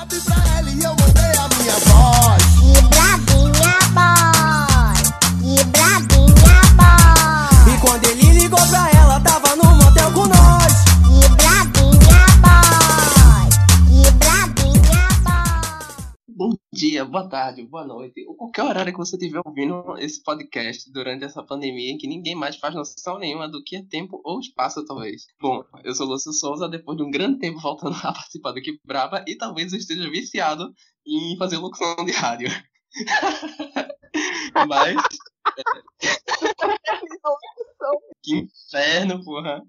WhatsApp pra ela e eu mandei a minha voz. Tarde, boa noite, ou qualquer horário que você estiver ouvindo esse podcast durante essa pandemia em que ninguém mais faz noção nenhuma do que é tempo ou espaço, talvez. Bom, eu sou Lúcio Souza, depois de um grande tempo voltando a participar do Equipe Brava e talvez eu esteja viciado em fazer locução de rádio. Mas. que inferno, porra.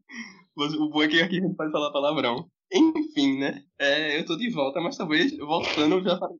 O bom é que aqui a gente pode falar palavrão. Enfim, né? É, eu tô de volta, mas talvez voltando já falei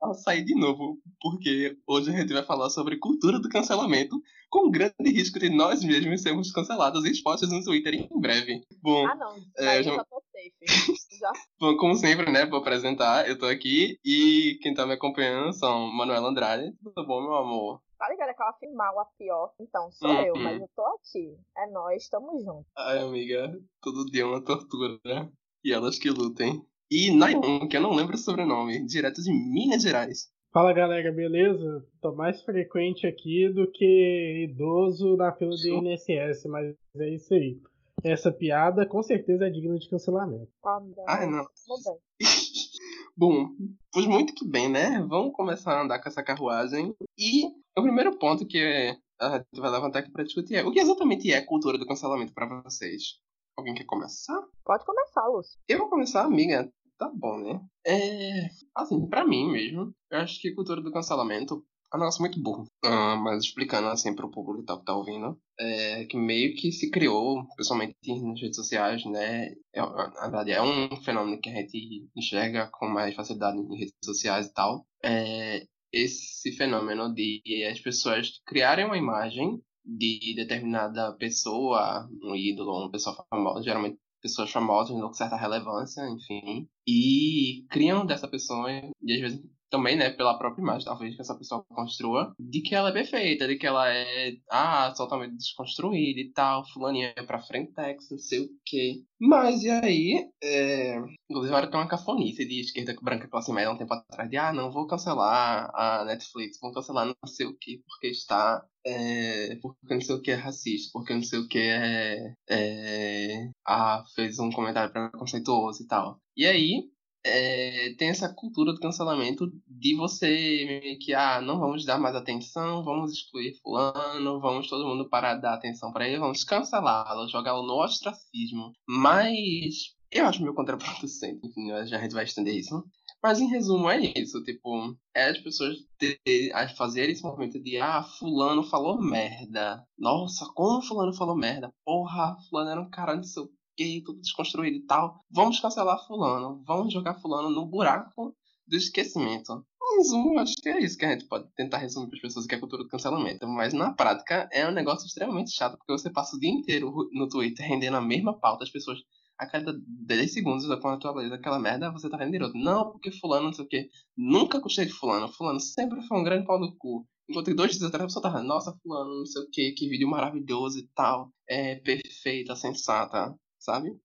pra sair de novo, porque hoje a gente vai falar sobre cultura do cancelamento, com o grande risco de nós mesmos sermos cancelados e expostos no Twitter em breve. Bom, Ah, não. É, já- já tô safe. Já. bom, como sempre, né, vou apresentar, eu tô aqui e quem tá me acompanhando são Manuela Andrade. Tudo bom, meu amor? Tá ligado aquela final, a pior? Então, sou Uhum. eu, mas eu tô aqui. É nós, tamo junto. Ai, amiga, todo dia é uma tortura, né? E elas que lutem. E Nayon, que eu não lembro o sobrenome, direto de Minas Gerais. Fala galera, beleza? Tô mais frequente aqui do que idoso na fila do. INSS, mas é isso aí. Essa piada com certeza é digna de cancelamento. Tá bom. Ai, não. Bem. Bom, pois muito que bem, né? Vamos começar a andar com essa carruagem. E o primeiro ponto que a gente vai levantar aqui pra discutir é o que exatamente é cultura do cancelamento pra vocês? Alguém quer começar? Pode começar, Lúcio. Eu vou começar, amiga. Tá bom, né? É. Assim, pra mim mesmo, eu acho que cultura do cancelamento. Ah, nossa, muito burro. Ah, mas explicando assim pro público e tal que tá ouvindo, é que meio que se criou, principalmente nas redes sociais, né? É, na verdade, é um fenômeno que a gente enxerga com mais facilidade em redes sociais e tal. É esse fenômeno de as pessoas criarem uma imagem de determinada pessoa, um ídolo, uma pessoa famosa, geralmente pessoas famosas, com certa relevância, enfim, e criam dessa pessoa, e às vezes também, né, pela própria imagem, talvez, que essa pessoa construa, de que ela é perfeita, de que ela é, ah, totalmente desconstruída e tal, fulaninha é pra frente, não sei o quê. Mas, e aí, é... inclusive agora tem uma cafonice de esquerda branca classe média um tempo atrás, de, ah, não, vou cancelar a Netflix, vou cancelar não sei o quê, porque está é, porque não sei o que é racista, porque não sei o que é, é ah, fez um comentário preconceituoso e tal. E aí, é, tem essa cultura do cancelamento de você que, ah, não vamos dar mais atenção, vamos excluir fulano, vamos todo mundo parar de dar atenção pra ele, vamos cancelá-lo, jogá-lo no ostracismo. Mas eu acho meio contraproducente, enfim, a gente vai estender isso. Mas em resumo é isso, tipo, é as pessoas ter, a fazer esse movimento de ah, fulano falou merda. Nossa, como fulano falou merda? Porra, fulano era um cara não sei que, tudo desconstruído e tal. Vamos cancelar fulano, vamos jogar fulano no buraco do esquecimento. Em resumo, acho que é isso que a gente pode tentar resumir para as pessoas que é a cultura do cancelamento. Mas na prática é um negócio extremamente chato, porque você passa o dia inteiro no Twitter rendendo a mesma pauta, as pessoas a cada 10 segundos, quando atualiza aquela merda, você tá vendo direto. Não, porque fulano, não sei o que. Nunca gostei de fulano. Fulano sempre foi um grande pau no cu. Enquanto dois dias atrás a pessoa tava, nossa, fulano, não sei o que, que vídeo maravilhoso e tal. É perfeita, sensata, sabe?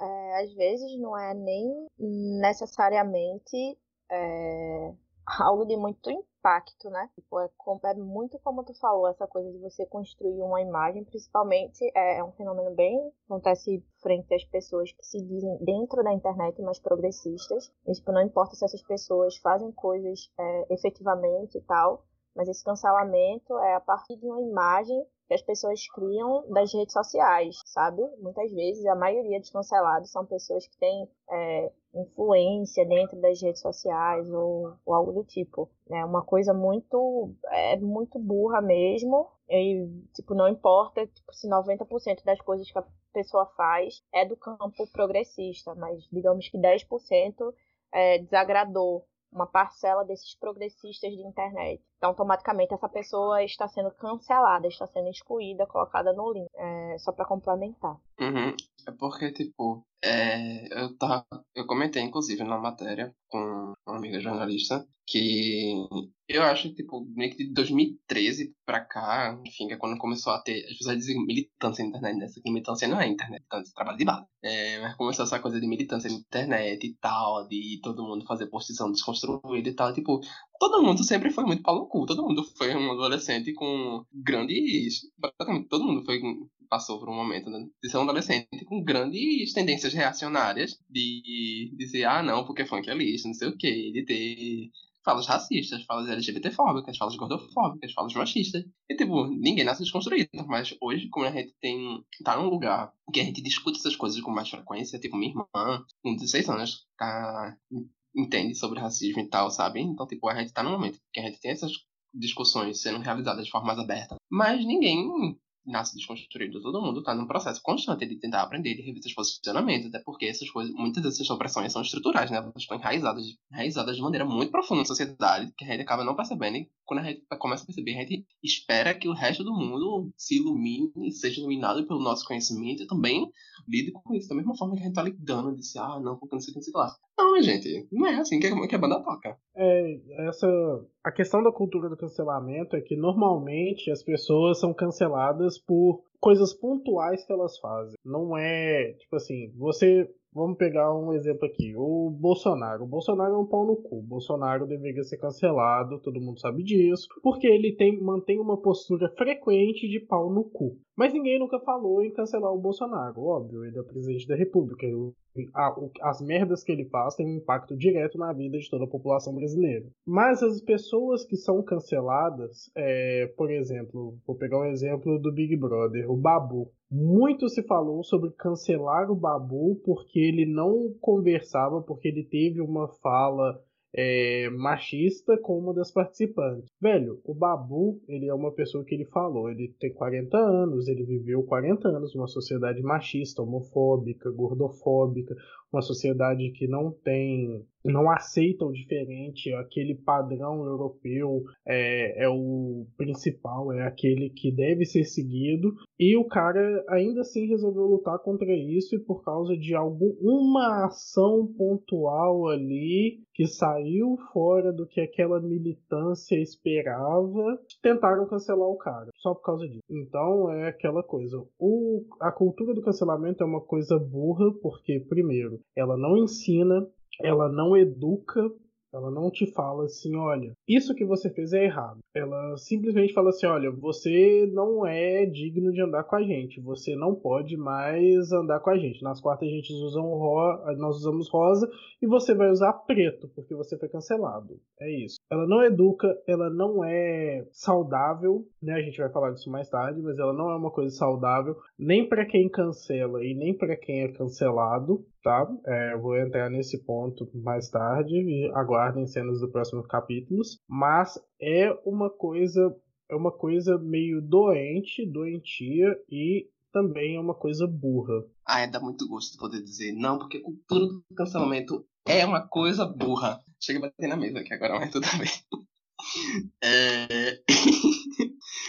É, às vezes não é nem necessariamente é, algo de muito impacto, né? Tipo, é, é muito como tu falou, essa coisa de você construir uma imagem, principalmente é, é um fenômeno bem acontece frente às pessoas que se dizem dentro da internet mais progressistas. E, tipo, não importa se essas pessoas fazem coisas é, efetivamente e tal, mas esse cancelamento é a partir de uma imagem que as pessoas criam das redes sociais, sabe? Muitas vezes a maioria dos cancelados são pessoas que têm é, influência dentro das redes sociais ou, ou algo do tipo. É uma coisa muito é muito burra mesmo. E, tipo, não importa tipo, se 90% das coisas que a pessoa faz é do campo progressista, mas digamos que 10% é, desagradou uma parcela desses progressistas de internet. Então, automaticamente, essa pessoa está sendo cancelada, está sendo excluída, colocada no link. É, só para complementar. Uhum. É porque, tipo, É, eu, tava, eu comentei, inclusive, na matéria com uma amiga jornalista que eu acho tipo, meio que de 2013 pra cá, enfim, que é quando começou a ter, as pessoas dizem militância na internet, né? Essa militância não é internet, militância é trabalho de base. É, mas começou essa coisa de militância na internet e tal, de todo mundo fazer posição desconstruída e tal, tipo, todo mundo sempre foi muito pau no cu, todo mundo foi um adolescente com grandes, todo mundo foi passou por um momento de ser um adolescente com grandes tendências reacionárias de dizer, ah, não, porque funk é lixo, não sei o quê, de ter falas racistas, falas LGBTfóbicas, falas gordofóbicas, falas machistas. E, tipo, ninguém nasce desconstruído. Mas hoje, como a gente tem. tá num lugar que a gente discute essas coisas com mais frequência, tipo, minha irmã, com 16 anos, tá. entende sobre racismo e tal, sabe? Então, tipo, a gente tá num momento que a gente tem essas discussões sendo realizadas de forma mais aberta. Mas ninguém nasce desconstruído, todo mundo está num processo constante de tentar aprender, de rever seus posicionamentos, até porque essas coisas, muitas dessas opressões são estruturais, né? Elas estão enraizadas, enraizadas de maneira muito profunda na sociedade, que a gente acaba não percebendo, e quando a gente começa a perceber, a gente espera que o resto do mundo se ilumine, seja iluminado pelo nosso conhecimento e também lide com isso, da mesma forma que a gente está lidando, dizer, ah, não, porque não sei o que, não sei lá. Não, gente, não é assim que a, que a banda toca. É, essa. A questão da cultura do cancelamento é que normalmente as pessoas são canceladas por coisas pontuais que elas fazem. Não é, tipo assim, você Vamos pegar um exemplo aqui. O Bolsonaro. O Bolsonaro é um pau no cu. O Bolsonaro deveria ser cancelado, todo mundo sabe disso, porque ele tem, mantém uma postura frequente de pau no cu. Mas ninguém nunca falou em cancelar o Bolsonaro. Óbvio, ele é presidente da República. As merdas que ele faz têm um impacto direto na vida de toda a população brasileira. Mas as pessoas que são canceladas, é, por exemplo, vou pegar um exemplo do Big Brother, o Babu. Muito se falou sobre cancelar o Babu porque ele não conversava, porque ele teve uma fala é, machista com uma das participantes. Velho, o Babu, ele é uma pessoa que ele falou, ele tem 40 anos, ele viveu 40 anos numa sociedade machista, homofóbica, gordofóbica, uma sociedade que não tem não aceita o diferente, aquele padrão europeu é, é o principal, é aquele que deve ser seguido, e o cara ainda assim resolveu lutar contra isso, e por causa de alguma ação pontual ali que saiu fora do que aquela militância esperava, tentaram cancelar o cara, só por causa disso. Então é aquela coisa, o, a cultura do cancelamento é uma coisa burra, porque, primeiro, ela não ensina, ela não educa, ela não te fala assim, olha, isso que você fez é errado. Ela simplesmente fala assim, olha, você não é digno de andar com a gente, você não pode mais andar com a gente. Nas quartas a gente usa um ro nós usamos rosa e você vai usar preto porque você foi cancelado. É isso. Ela não educa, ela não é saudável, né? A gente vai falar disso mais tarde, mas ela não é uma coisa saudável nem para quem cancela e nem para quem é cancelado tá? É, vou entrar nesse ponto mais tarde e aguardem cenas do próximo capítulos, mas é uma coisa é uma coisa meio doente, doentia e também é uma coisa burra. Ah, é, dá muito gosto de poder dizer não, porque a cultura do cancelamento é uma coisa burra. Chega a bater na mesa aqui agora, mas tudo bem. É...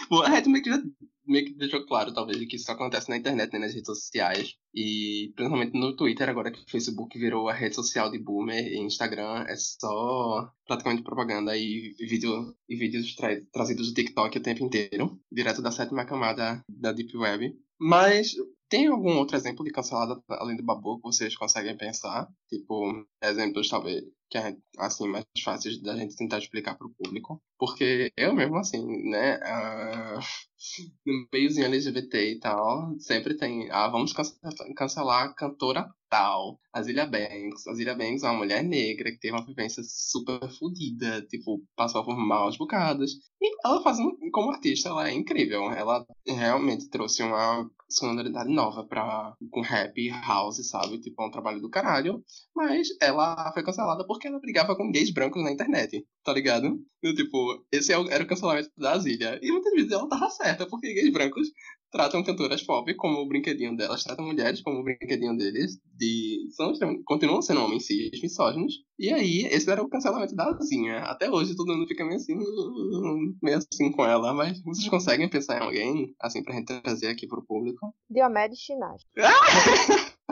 Bom, a Red meio que já meio que deixou claro, talvez, que isso acontece na internet, né, nas redes sociais. E principalmente no Twitter, agora que o Facebook virou a rede social de boomer e Instagram é só praticamente propaganda e vídeo e vídeos tra trazidos do TikTok o tempo inteiro, direto da sétima camada da Deep Web. Mas tem algum outro exemplo de cancelada além do Babu que vocês conseguem pensar? Tipo, exemplos talvez que é assim mais fáceis da gente tentar explicar para o público, porque eu mesmo assim, né, uh, no meiozinho LGBT e tal, sempre tem, ah, vamos cancelar a cantora tal, a Zilia Banks. A Zilia Banks é uma mulher negra que teve uma vivência super fodida, tipo, passou por maus bocados. E ela faz, um, como artista, ela é incrível. Ela realmente trouxe uma sonoridade nova para com rap house, sabe? Tipo, é um trabalho do caralho. Mas ela foi cancelada porque ela brigava com gays brancos na internet, tá ligado? Tipo, esse é era o cancelamento da Zilia. E muitas vezes ela tava certa, porque gays brancos tratam cantoras pop como o brinquedinho delas, tratam mulheres como o brinquedinho deles, de, são, continuam sendo homens cis, misóginos. E aí, esse era o cancelamento da Zinha. Até hoje todo mundo fica meio assim, meio assim com ela, mas vocês conseguem pensar em alguém, assim, pra gente trazer aqui pro público? Diomedes Chinage.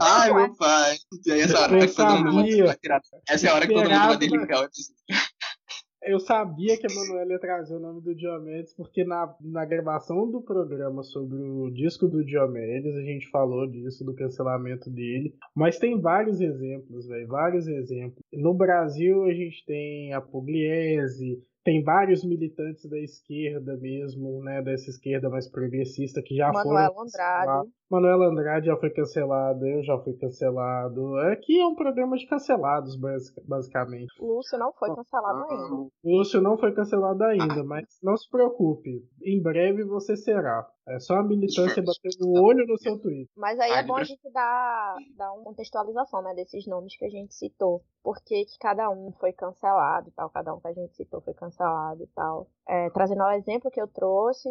Ai, meu pai. E aí, essa hora que todo mundo vai tirar. Essa é a hora que todo mundo vai desligar o episódio. Eu sabia que a Manuela ia trazer o nome do Diomedes, porque na, na gravação do programa sobre o disco do Diomedes, a gente falou disso, do cancelamento dele. Mas tem vários exemplos, velho, vários exemplos. No Brasil, a gente tem a Pugliese, tem vários militantes da esquerda mesmo, né, dessa esquerda mais progressista, que já Manuel foram Andrade. Manuel Andrade já foi cancelado, eu já fui cancelado. Aqui é um programa de cancelados, basic- basicamente. Lúcio não foi cancelado ainda. O Lúcio não foi cancelado ainda, mas não se preocupe. Em breve você será. É só a militância bater o olho no seu Twitter. Mas aí é bom a gente dar, dar uma contextualização, né, desses nomes que a gente citou. Por que cada um foi cancelado e tal, cada um que a gente citou foi cancelado e tal. É, trazendo ao exemplo que eu trouxe,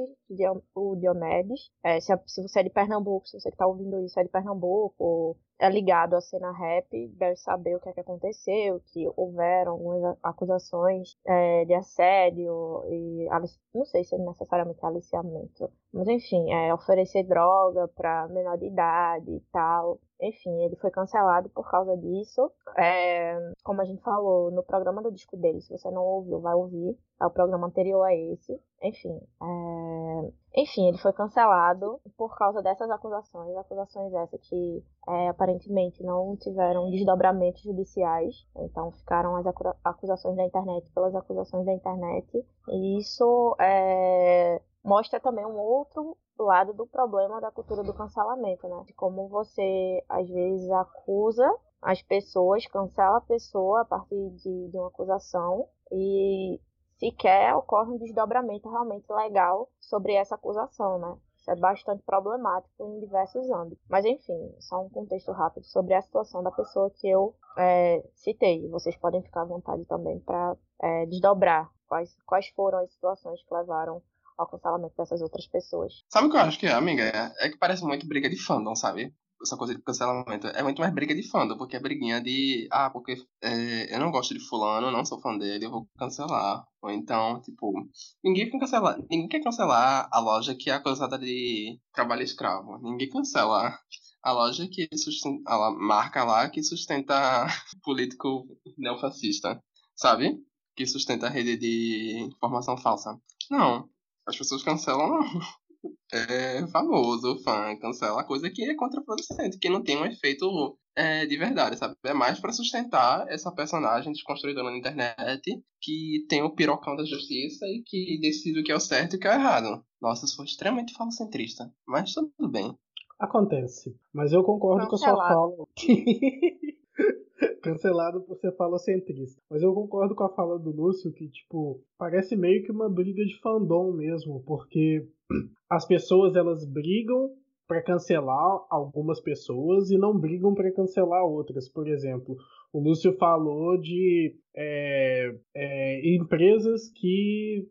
o Diomedes, é, se, se você é de Pernambuco, se você que tá ouvindo isso é de Pernambuco, ou é ligado à cena rap, deve saber o que é que aconteceu, que houveram algumas acusações é, de assédio e não sei se é necessariamente aliciamento, mas enfim, é, oferecer droga para menor de idade e tal. Enfim, ele foi cancelado por causa disso. É, como a gente falou no programa do disco dele, se você não ouviu, vai ouvir. É o programa anterior a esse. Enfim, é, enfim, ele foi cancelado por causa dessas acusações, acusações essas que é, aparentemente não tiveram desdobramentos judiciais, então ficaram as acu- acusações da internet pelas acusações da internet, e isso é, mostra também um outro lado do problema da cultura do cancelamento, né? De como você às vezes acusa as pessoas, cancela a pessoa a partir de, de uma acusação e sequer ocorre um desdobramento realmente legal sobre essa acusação, né? Isso é bastante problemático em diversos âmbitos. Mas enfim, só um contexto rápido sobre a situação da pessoa que eu é, citei. Vocês podem ficar à vontade também para desdobrar quais, quais foram as situações que levaram ao cancelamento dessas outras pessoas. Sabe o que eu acho que é, amiga? É que parece muito briga de fandom, sabe? Essa coisa de cancelamento. É muito mais briga de fandom, porque é briguinha de. Ah, porque é, eu não gosto de fulano, não sou fã dele, eu vou cancelar. Ou então, tipo, ninguém quer cancelar. Ninguém quer cancelar a loja que é acusada de trabalho escravo. Ninguém cancela a loja que sustenta. A marca lá que sustenta político neofascista. Sabe? Que sustenta a rede de informação falsa. Não. As pessoas cancelam é, famoso, fã, cancela coisa que é contraproducente, que não tem um efeito é, de verdade, sabe? É mais pra sustentar essa personagem desconstruída na internet que tem o pirocão da justiça e que decide o que é o certo e o que é o errado. Nossa, isso foi extremamente falocentrista, mas tudo bem. Acontece. Mas eu concordo com a sua Cancelado. fala. Cancelado por ser falocentrista. Mas eu concordo com a fala do Lúcio que, tipo, parece meio que uma briga de fandom mesmo, porque as pessoas elas brigam pra cancelar algumas pessoas e não brigam pra cancelar outras. Por exemplo, o Lúcio falou de é, é, empresas que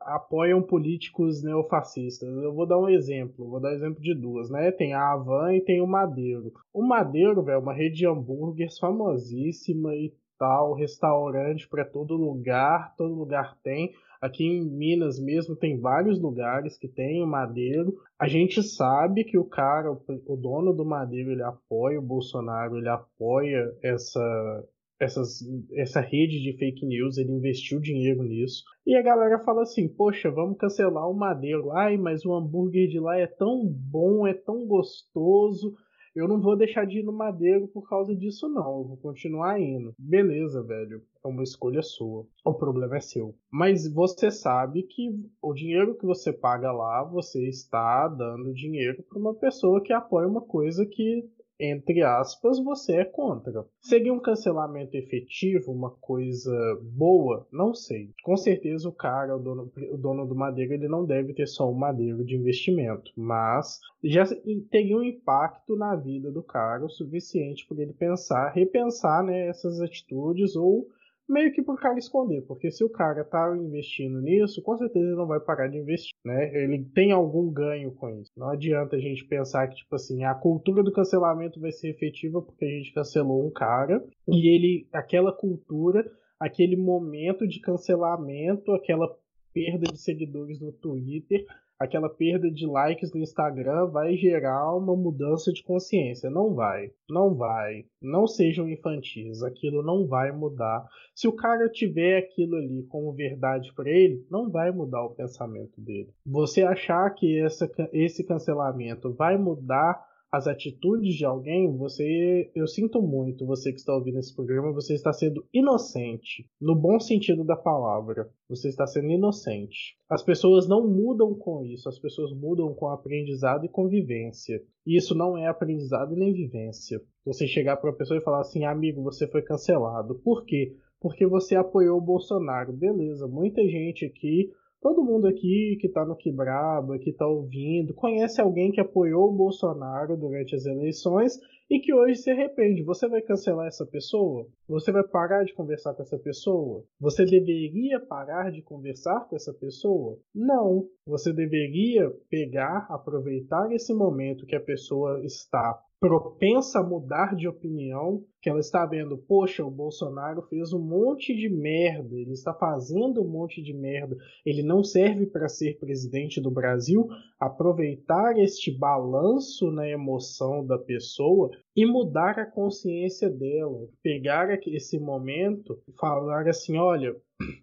apoiam políticos neofascistas. Eu vou dar um exemplo, vou dar exemplo de duas, né? Tem a Havan e tem o Madeiro. O Madeiro, velho, é uma rede de hambúrgueres famosíssima e tal, restaurante pra todo lugar, todo lugar tem. Aqui em Minas mesmo tem vários lugares que tem o Madeiro. A gente sabe que o cara, o, dono do Madeiro, ele apoia o Bolsonaro, ele apoia essa essas, essa rede de fake news, ele investiu dinheiro nisso. E a galera fala assim: Poxa, vamos cancelar o Madeiro. Ai, mas o hambúrguer de lá é tão bom, é tão gostoso. Eu não vou deixar de ir no Madeiro por causa disso, não. Eu vou continuar indo. Beleza, velho. É uma escolha sua. O problema é seu. Mas você sabe que o dinheiro que você paga lá, você está dando dinheiro para uma pessoa que apoia uma coisa que entre aspas, você é contra. Seria um cancelamento efetivo, uma coisa boa? Não sei. Com certeza o cara, o dono, o dono do Madeiro, ele não deve ter só um Madeiro de investimento, mas já teria um impacto na vida do cara o suficiente para ele pensar, repensar né, essas atitudes ou meio que pro cara esconder, porque se o cara tá investindo nisso, com certeza ele não vai parar de investir, né? Ele tem algum ganho com isso. Não adianta a gente pensar que, tipo assim, a cultura do cancelamento vai ser efetiva porque a gente cancelou um cara e ele, aquela cultura, aquele momento de cancelamento, aquela perda de seguidores no Twitter, aquela perda de likes no Instagram vai gerar uma mudança de consciência. Não vai. Não vai. Não sejam infantis. Aquilo não vai mudar. Se o cara tiver aquilo ali como verdade para ele, não vai mudar o pensamento dele. Você achar que essa, esse cancelamento vai mudar as atitudes de alguém, você, eu sinto muito, você que está ouvindo esse programa, você está sendo inocente, no bom sentido da palavra. Você está sendo inocente. As pessoas não mudam com isso, as pessoas mudam com aprendizado e convivência. E isso não é aprendizado nem vivência. Você chegar para uma pessoa e falar assim, amigo, você foi cancelado. Por quê? Porque você apoiou o Bolsonaro. Beleza, muita gente aqui Todo mundo aqui que tá no Quebraba, que tá ouvindo, conhece alguém que apoiou o Bolsonaro durante as eleições e que hoje se arrepende. Você vai cancelar essa pessoa? Você vai parar de conversar com essa pessoa? Você deveria parar de conversar com essa pessoa? Não. Você deveria pegar, aproveitar esse momento que a pessoa está propensa a mudar de opinião, que ela está vendo, poxa, o Bolsonaro fez um monte de merda, ele está fazendo um monte de merda, ele não serve para ser presidente do Brasil, aproveitar este balanço na emoção da pessoa e mudar a consciência dela, pegar esse momento e falar assim, olha,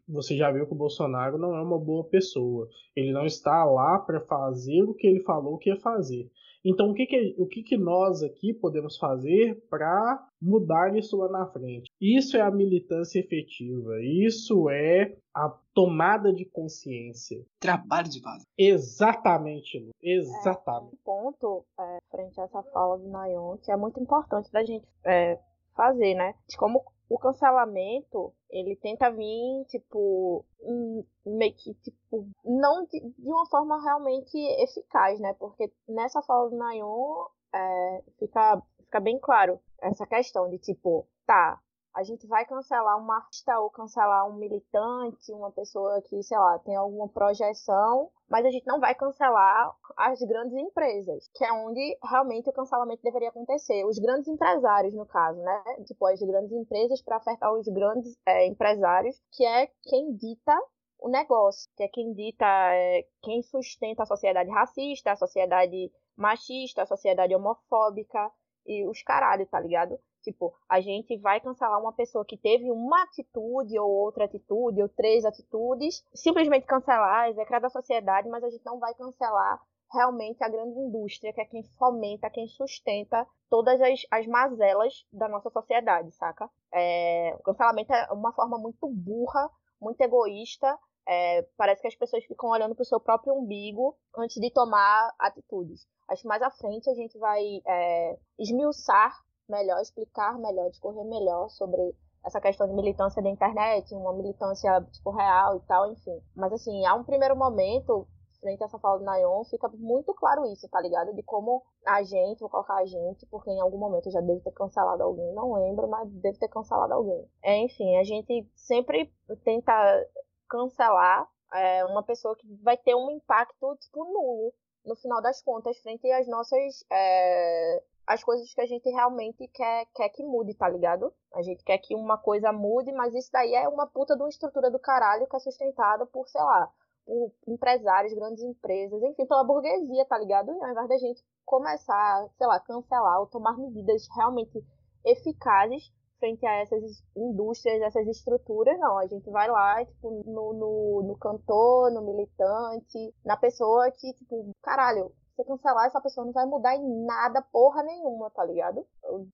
você já viu que o Bolsonaro não é uma boa pessoa. Ele não está lá para fazer o que ele falou que ia fazer. Então, o que, que, o que, que nós aqui podemos fazer para mudar isso lá na frente? Isso é a militância efetiva, isso é a tomada de consciência. Trabalho de base. Exatamente, Lu. Exatamente. É, um ponto, é, frente a essa fala do Nayon, que é muito importante da gente é, fazer, né? De como o cancelamento, ele tenta vir, tipo, meio que, tipo, não de, de, uma forma realmente eficaz, né? Porque nessa fala do Nayon, é, fica, fica bem claro essa questão de, tipo, tá, a gente vai cancelar um artista ou cancelar um militante, uma pessoa que, sei lá, tem alguma projeção, mas a gente não vai cancelar as grandes empresas, que é onde realmente o cancelamento deveria acontecer. Os grandes empresários, no caso, né? Tipo, as grandes empresas para afetar os grandes é, empresários, que é quem dita o negócio, que é quem dita, é, quem sustenta a sociedade racista, a sociedade machista, a sociedade homofóbica e os caralho, tá ligado? Tipo, a gente vai cancelar uma pessoa que teve uma atitude ou outra atitude ou três atitudes, simplesmente cancelar, execrar da sociedade, mas a gente não vai cancelar realmente a grande indústria, que é quem fomenta, quem sustenta todas as, as mazelas da nossa sociedade, saca? É, o cancelamento é uma forma muito burra, muito egoísta. É, parece que as pessoas ficam olhando para o seu próprio umbigo antes de tomar atitudes. Acho que mais à frente a gente vai é, esmiuçar melhor, explicar melhor, discorrer melhor sobre essa questão de militância da internet, uma militância tipo real e tal, enfim. Mas assim, há um primeiro momento, frente a essa fala do Nayon, fica muito claro isso, tá ligado? De como a gente, vou colocar a gente, porque em algum momento eu já devo ter cancelado alguém, não lembro, mas devo ter cancelado alguém. É, enfim, a gente sempre tenta cancelar é, uma pessoa que vai ter um impacto, tipo, nulo no final das contas, frente às nossas é, as coisas que a gente realmente quer, quer que mude, tá ligado? A gente quer que uma coisa mude, mas isso daí é uma puta de uma estrutura do caralho que é sustentada por, sei lá, por empresários, grandes empresas, enfim, pela burguesia, tá ligado? E ao invés da gente começar, sei lá, cancelar ou tomar medidas realmente eficazes frente a essas indústrias, essas estruturas, não. A gente vai lá, tipo, no, no, no cantor, no militante, na pessoa que, tipo, caralho, você cancelar essa pessoa não vai mudar em nada, porra nenhuma, tá ligado?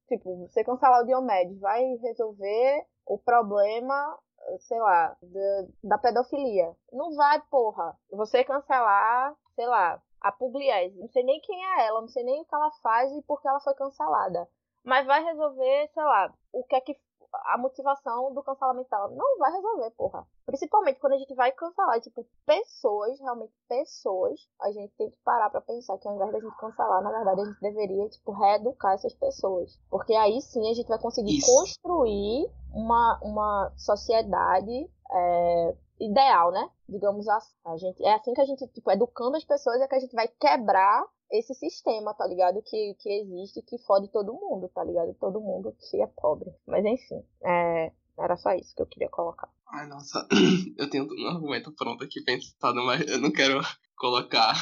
Tipo, você cancelar o Diomedes vai resolver o problema, sei lá, da, da pedofilia. Não vai, porra. Você cancelar, sei lá, a Pugliese. Não sei nem quem é ela, não sei nem o que ela faz e por que ela foi cancelada. Mas vai resolver, sei lá, o que é que a motivação do cancelamento dela. Não vai resolver, porra. Principalmente quando a gente vai cancelar, tipo, pessoas, realmente pessoas, a gente tem que parar para pensar que ao invés da gente cancelar, na verdade, a gente deveria, tipo, reeducar essas pessoas. Porque aí sim a gente vai conseguir Isso. construir uma, uma sociedade é, ideal, né? Digamos assim. A gente, é assim que a gente, tipo, educando as pessoas é que a gente vai quebrar esse sistema, tá ligado? Que, que existe que fode todo mundo, tá ligado? Todo mundo que é pobre. Mas enfim, é, era só isso que eu queria colocar. Ai, nossa, eu tenho um argumento pronto aqui pensado, mas eu não quero colocar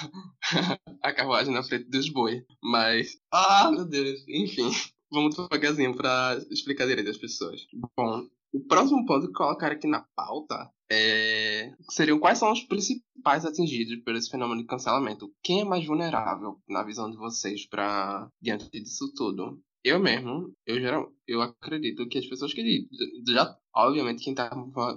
a carruagem na frente dos bois. Mas, ah, meu Deus, enfim. Vamos devagarzinho pra explicar direito às pessoas. Bom, o próximo ponto que colocar aqui na pauta é... seriam quais são os principais atingidos por esse fenômeno de cancelamento. Quem é mais vulnerável, na visão de vocês, para diante disso tudo? Eu mesmo, eu geral, eu acredito que as pessoas que já, obviamente, quem tá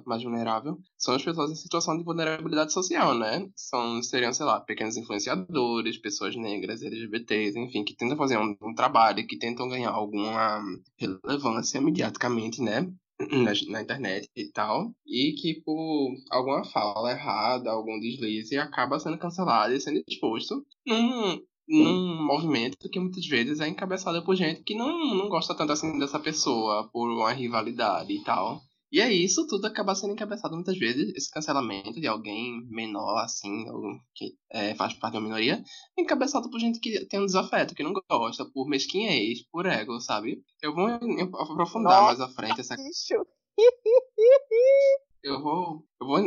mais vulnerável são as pessoas em situação de vulnerabilidade social, né? São, seriam, sei lá, pequenos influenciadores, pessoas negras, LGBTs, enfim, que tentam fazer um, um trabalho, que tentam ganhar alguma relevância mediaticamente, né? Na, na, internet e tal, e que por alguma fala errada, algum deslize, acaba sendo cancelado e sendo exposto num, num movimento que muitas vezes é encabeçado por gente que não, não gosta tanto assim dessa pessoa, por uma rivalidade e tal. E é isso, tudo acaba sendo encabeçado muitas vezes, esse cancelamento de alguém menor, assim, ou que é, faz parte de uma minoria, encabeçado por gente que tem um desafeto, que não gosta, por mesquinhez, por ego, sabe? Eu vou aprofundar Nossa, mais à frente essa. eu vou, eu vou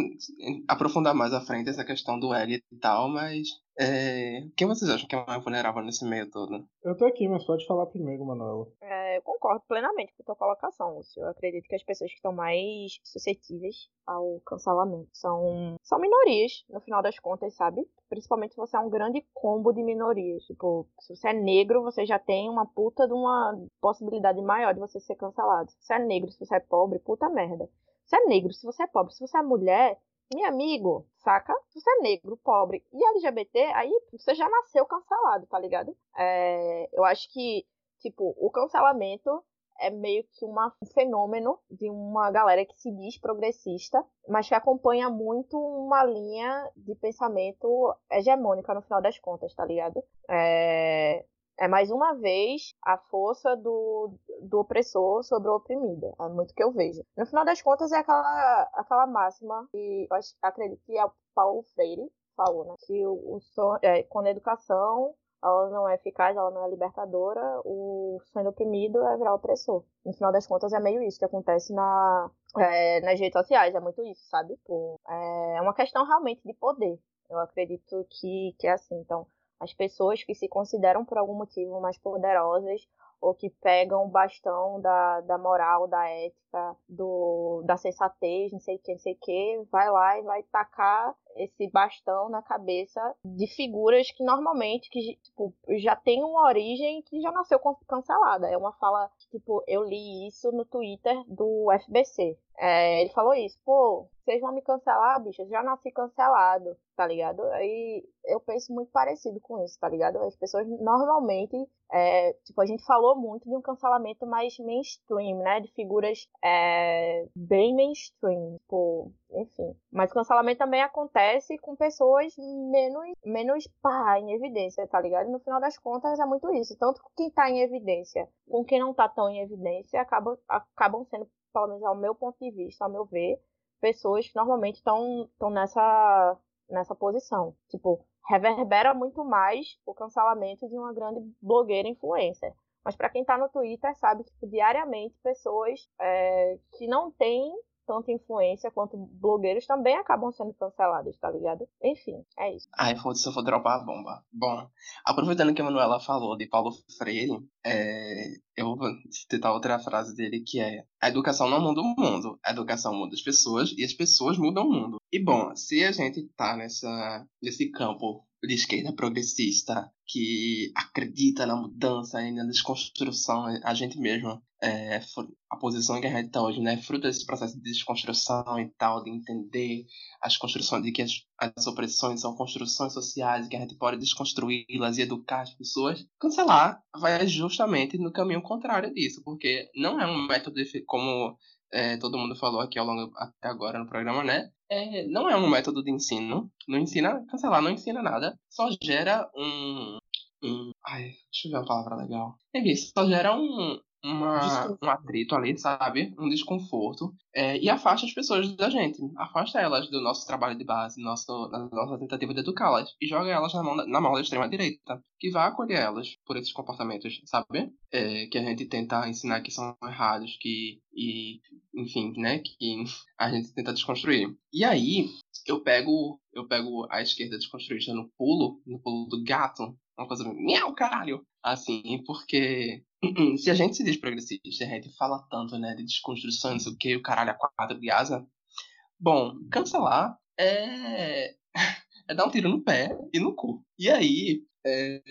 aprofundar mais à frente essa questão do ego e tal, mas é, quem vocês acham que é mais vulnerável nesse meio todo? Eu tô aqui, mas pode falar primeiro, Manuela. É, eu concordo plenamente com a tua colocação, Lúcio. Eu acredito que as pessoas que estão mais suscetíveis ao cancelamento são, são minorias, no final das contas, sabe? Principalmente se você é um grande combo de minorias. Tipo, se você é negro, você já tem uma puta de uma possibilidade maior de você ser cancelado. Se você é negro, se você é pobre, puta merda. Se você é negro, se você é pobre, se você é mulher, meu amigo, saca? Você é negro, pobre e LGBT, aí você já nasceu cancelado, tá ligado? É, eu acho que, tipo, o cancelamento é meio que um fenômeno de uma galera que se diz progressista, mas que acompanha muito uma linha de pensamento hegemônica no final das contas, tá ligado? É, é mais uma vez a força do, do opressor sobre o oprimido. É muito que eu vejo. No final das contas, é aquela, aquela máxima que eu acho, acredito que é o Paulo Freire falou, né? Que o, o sonho, é, quando a educação ela não é eficaz, ela não é libertadora, o sonho oprimido é virar opressor. No final das contas, é meio isso que acontece na, é, nas redes sociais, é muito isso, sabe? Pô, é uma questão realmente de poder. Eu acredito que, que é assim. Então, as pessoas que se consideram por algum motivo mais poderosas ou que pegam o bastão da, da moral, da ética, do, da sensatez, não sei o que, não sei o que, vai lá e vai tacar esse bastão na cabeça de figuras que normalmente que, tipo, já tem uma origem que já nasceu cancelada. É uma fala, tipo, eu li isso no Twitter do FBC. É, ele falou isso, pô, vocês vão me cancelar, bicho, já nasci cancelado, tá ligado? Aí eu penso muito parecido com isso, tá ligado? As pessoas normalmente, é, tipo, a gente falou muito de um cancelamento mais mainstream, né? De figuras é, bem mainstream, tipo, enfim. Mas o cancelamento também acontece com pessoas menos, menos pá, em evidência, tá ligado? No final das contas é muito isso. Tanto quem tá em evidência com quem não tá tão em evidência acaba, acabam sendo pelo menos ao meu ponto de vista, ao meu ver, pessoas que normalmente estão nessa, nessa posição. Tipo, reverbera muito mais o cancelamento de uma grande blogueira influencer. Mas para quem está no Twitter sabe que tipo, diariamente pessoas é, que não têm tanta influência quanto blogueiros também acabam sendo cancelados, tá ligado? Enfim, é isso. Ai, foda-se, eu vou dropar a bomba. Bom, aproveitando que a Manuela falou de Paulo Freire, é, eu vou citar outra frase dele que é: A educação não muda o mundo, a educação muda as pessoas e as pessoas mudam o mundo. E bom, se a gente tá nessa, nesse campo de esquerda progressista que acredita na mudança e na desconstrução, a gente mesmo, é, a posição que a gente está hoje, né, fruto desse processo de desconstrução e tal, de entender as construções, de que as, as opressões são construções sociais que a gente pode desconstruí-las e educar as pessoas, cancelar vai justamente no caminho contrário disso, porque não é um método, como é, todo mundo falou aqui ao longo até agora no programa, né? É, não é um método de ensino, não ensina, cancelar, não ensina nada, só gera um. ai, deixa eu ver uma palavra legal. É isso, só gera um, uma, um atrito ali, sabe? Um desconforto. É, e afasta as pessoas da gente. Afasta elas do nosso trabalho de base, nosso, da nossa tentativa de educá-las. E joga elas na mão, na mão da extrema-direita, que vai acolher elas por esses comportamentos, sabe? É, que a gente tenta ensinar que são errados, que. E, enfim, né? Que a gente tenta desconstruir. E aí, eu pego eu pego a esquerda desconstruída no pulo, no pulo do gato, uma coisa miau, caralho, assim, porque se a gente se diz progressista, a gente fala tanto, né, de desconstrução, não sei o que, o caralho a quatro de asa, bom, cancelar é é dar um tiro no pé e no cu. E aí, é,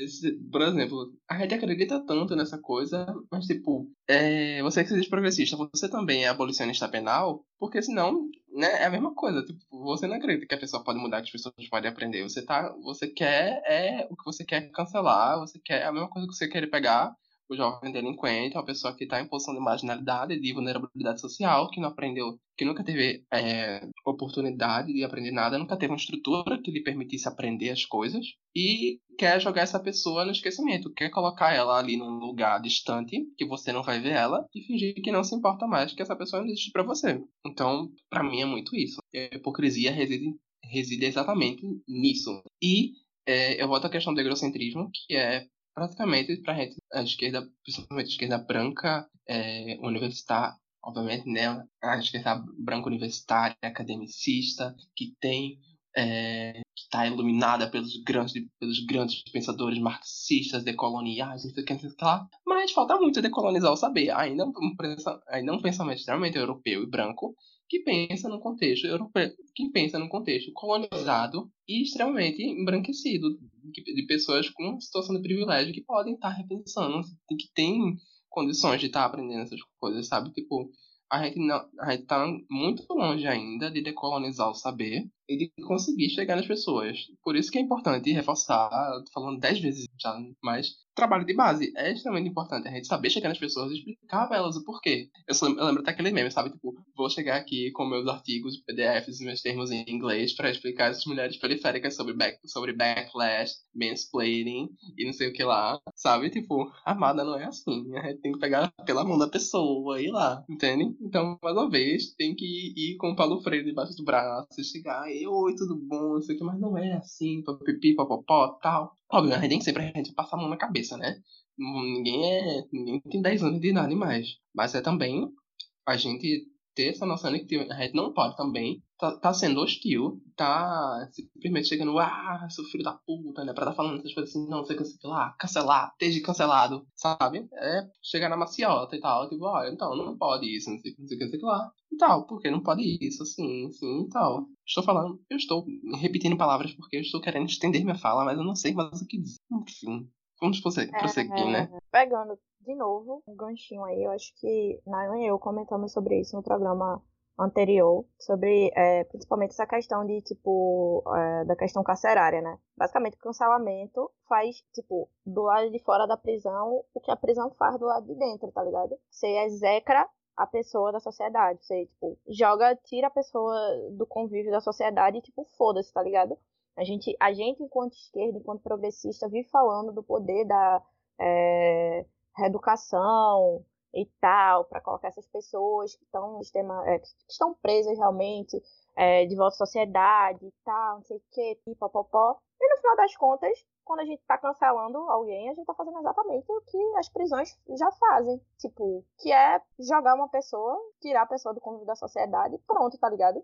por exemplo, a gente acredita tanto nessa coisa, mas tipo, é, você que se diz progressista, você também é abolicionista penal, porque senão, né, é a mesma coisa. Tipo, você não acredita que a pessoa pode mudar, que as pessoas podem aprender. Você tá, você quer é o que você quer cancelar, você quer é a mesma coisa que você quer pegar o jovem delinquente, uma pessoa que está em posição de marginalidade, de vulnerabilidade social, que não aprendeu, que nunca teve é, oportunidade de aprender nada, nunca teve uma estrutura que lhe permitisse aprender as coisas, e quer jogar essa pessoa no esquecimento, quer colocar ela ali num lugar distante, que você não vai ver ela, e fingir que não se importa mais que essa pessoa não existe para você. Então, para mim é muito isso. A hipocrisia reside, reside exatamente nisso. E é, eu volto à questão do egocentrismo, que é praticamente pra gente, a esquerda, principalmente a esquerda branca, é, universitária, obviamente, né, a esquerda branca universitária, academicista, que tem, é, que está iluminada pelos grandes, pelos grandes pensadores marxistas, decoloniais, não que, lá, mas falta muito decolonizar o saber, ainda um, ainda um pensamento extremamente europeu e branco, que pensa no contexto europeu, que pensa no contexto colonizado e extremamente embranquecido de pessoas com situação de privilégio que podem estar repensando, que têm condições de estar aprendendo essas coisas, sabe? Tipo, a gente não, a gente tá muito longe ainda de decolonizar o saber e de conseguir chegar nas pessoas. Por isso que é importante reforçar, tô falando dez vezes já, mas trabalho de base é extremamente importante a gente saber chegar nas pessoas e explicar pra elas o porquê. Eu, só, eu lembro até aquele meme, sabe? Tipo, vou chegar aqui com meus artigos, PDFs e meus termos em inglês para explicar essas mulheres periféricas sobre, back, sobre backlash, mansplaining e não sei o que lá, sabe? Tipo, amada não é assim. A gente tem que pegar pela mão da pessoa e ir lá, entende? Então, mais uma vez, tem que ir com o Paulo Freire debaixo do braço, chegar oi, tudo bom, não sei o que, mas não é assim, papipi, papopó, tal. Óbvio, a gente que sempre a gente passar a mão na cabeça, né? Ninguém é. Ninguém tem 10 anos de idade mais. Mas é também a gente ter essa noção de que a gente não pode também tá, tá sendo hostil, tá simplesmente chegando, ah, seu filho da puta, né? Pra tá falando essas coisas assim, não sei o lá, cancelar, esteja cancelado, sabe? É chegar na maciota e tal, tipo, olha, então, não pode isso, não sei o que, não sei o que lá. E tal, porque não pode isso, assim, assim e tal. Estou falando, eu estou repetindo palavras porque eu estou querendo estender minha fala, mas eu não sei mais o que dizer. Enfim, vamos prosseguir, prosseguir né? Pegando de novo um ganchinho aí, eu acho que Nayan e eu comentamos sobre isso no programa anterior, sobre é, principalmente essa questão de, tipo, é, da questão carcerária, né? Basicamente, o cancelamento faz, tipo, do lado de fora da prisão o que a prisão faz do lado de dentro, tá ligado? Você execra a pessoa da sociedade, você, tipo, joga, tira a pessoa do convívio da sociedade e, tipo, foda-se, tá ligado? A gente, a gente, enquanto esquerda, enquanto progressista, vive falando do poder da é, reeducação e tal, para colocar essas pessoas que estão sistema, é, que estão presas realmente é, de volta à sociedade e tal, não sei o que, pipopopó. E no final das contas, quando a gente tá cancelando alguém, a gente tá fazendo exatamente o que as prisões já fazem. Tipo, que é jogar uma pessoa, tirar a pessoa do convívio da sociedade pronto, tá ligado?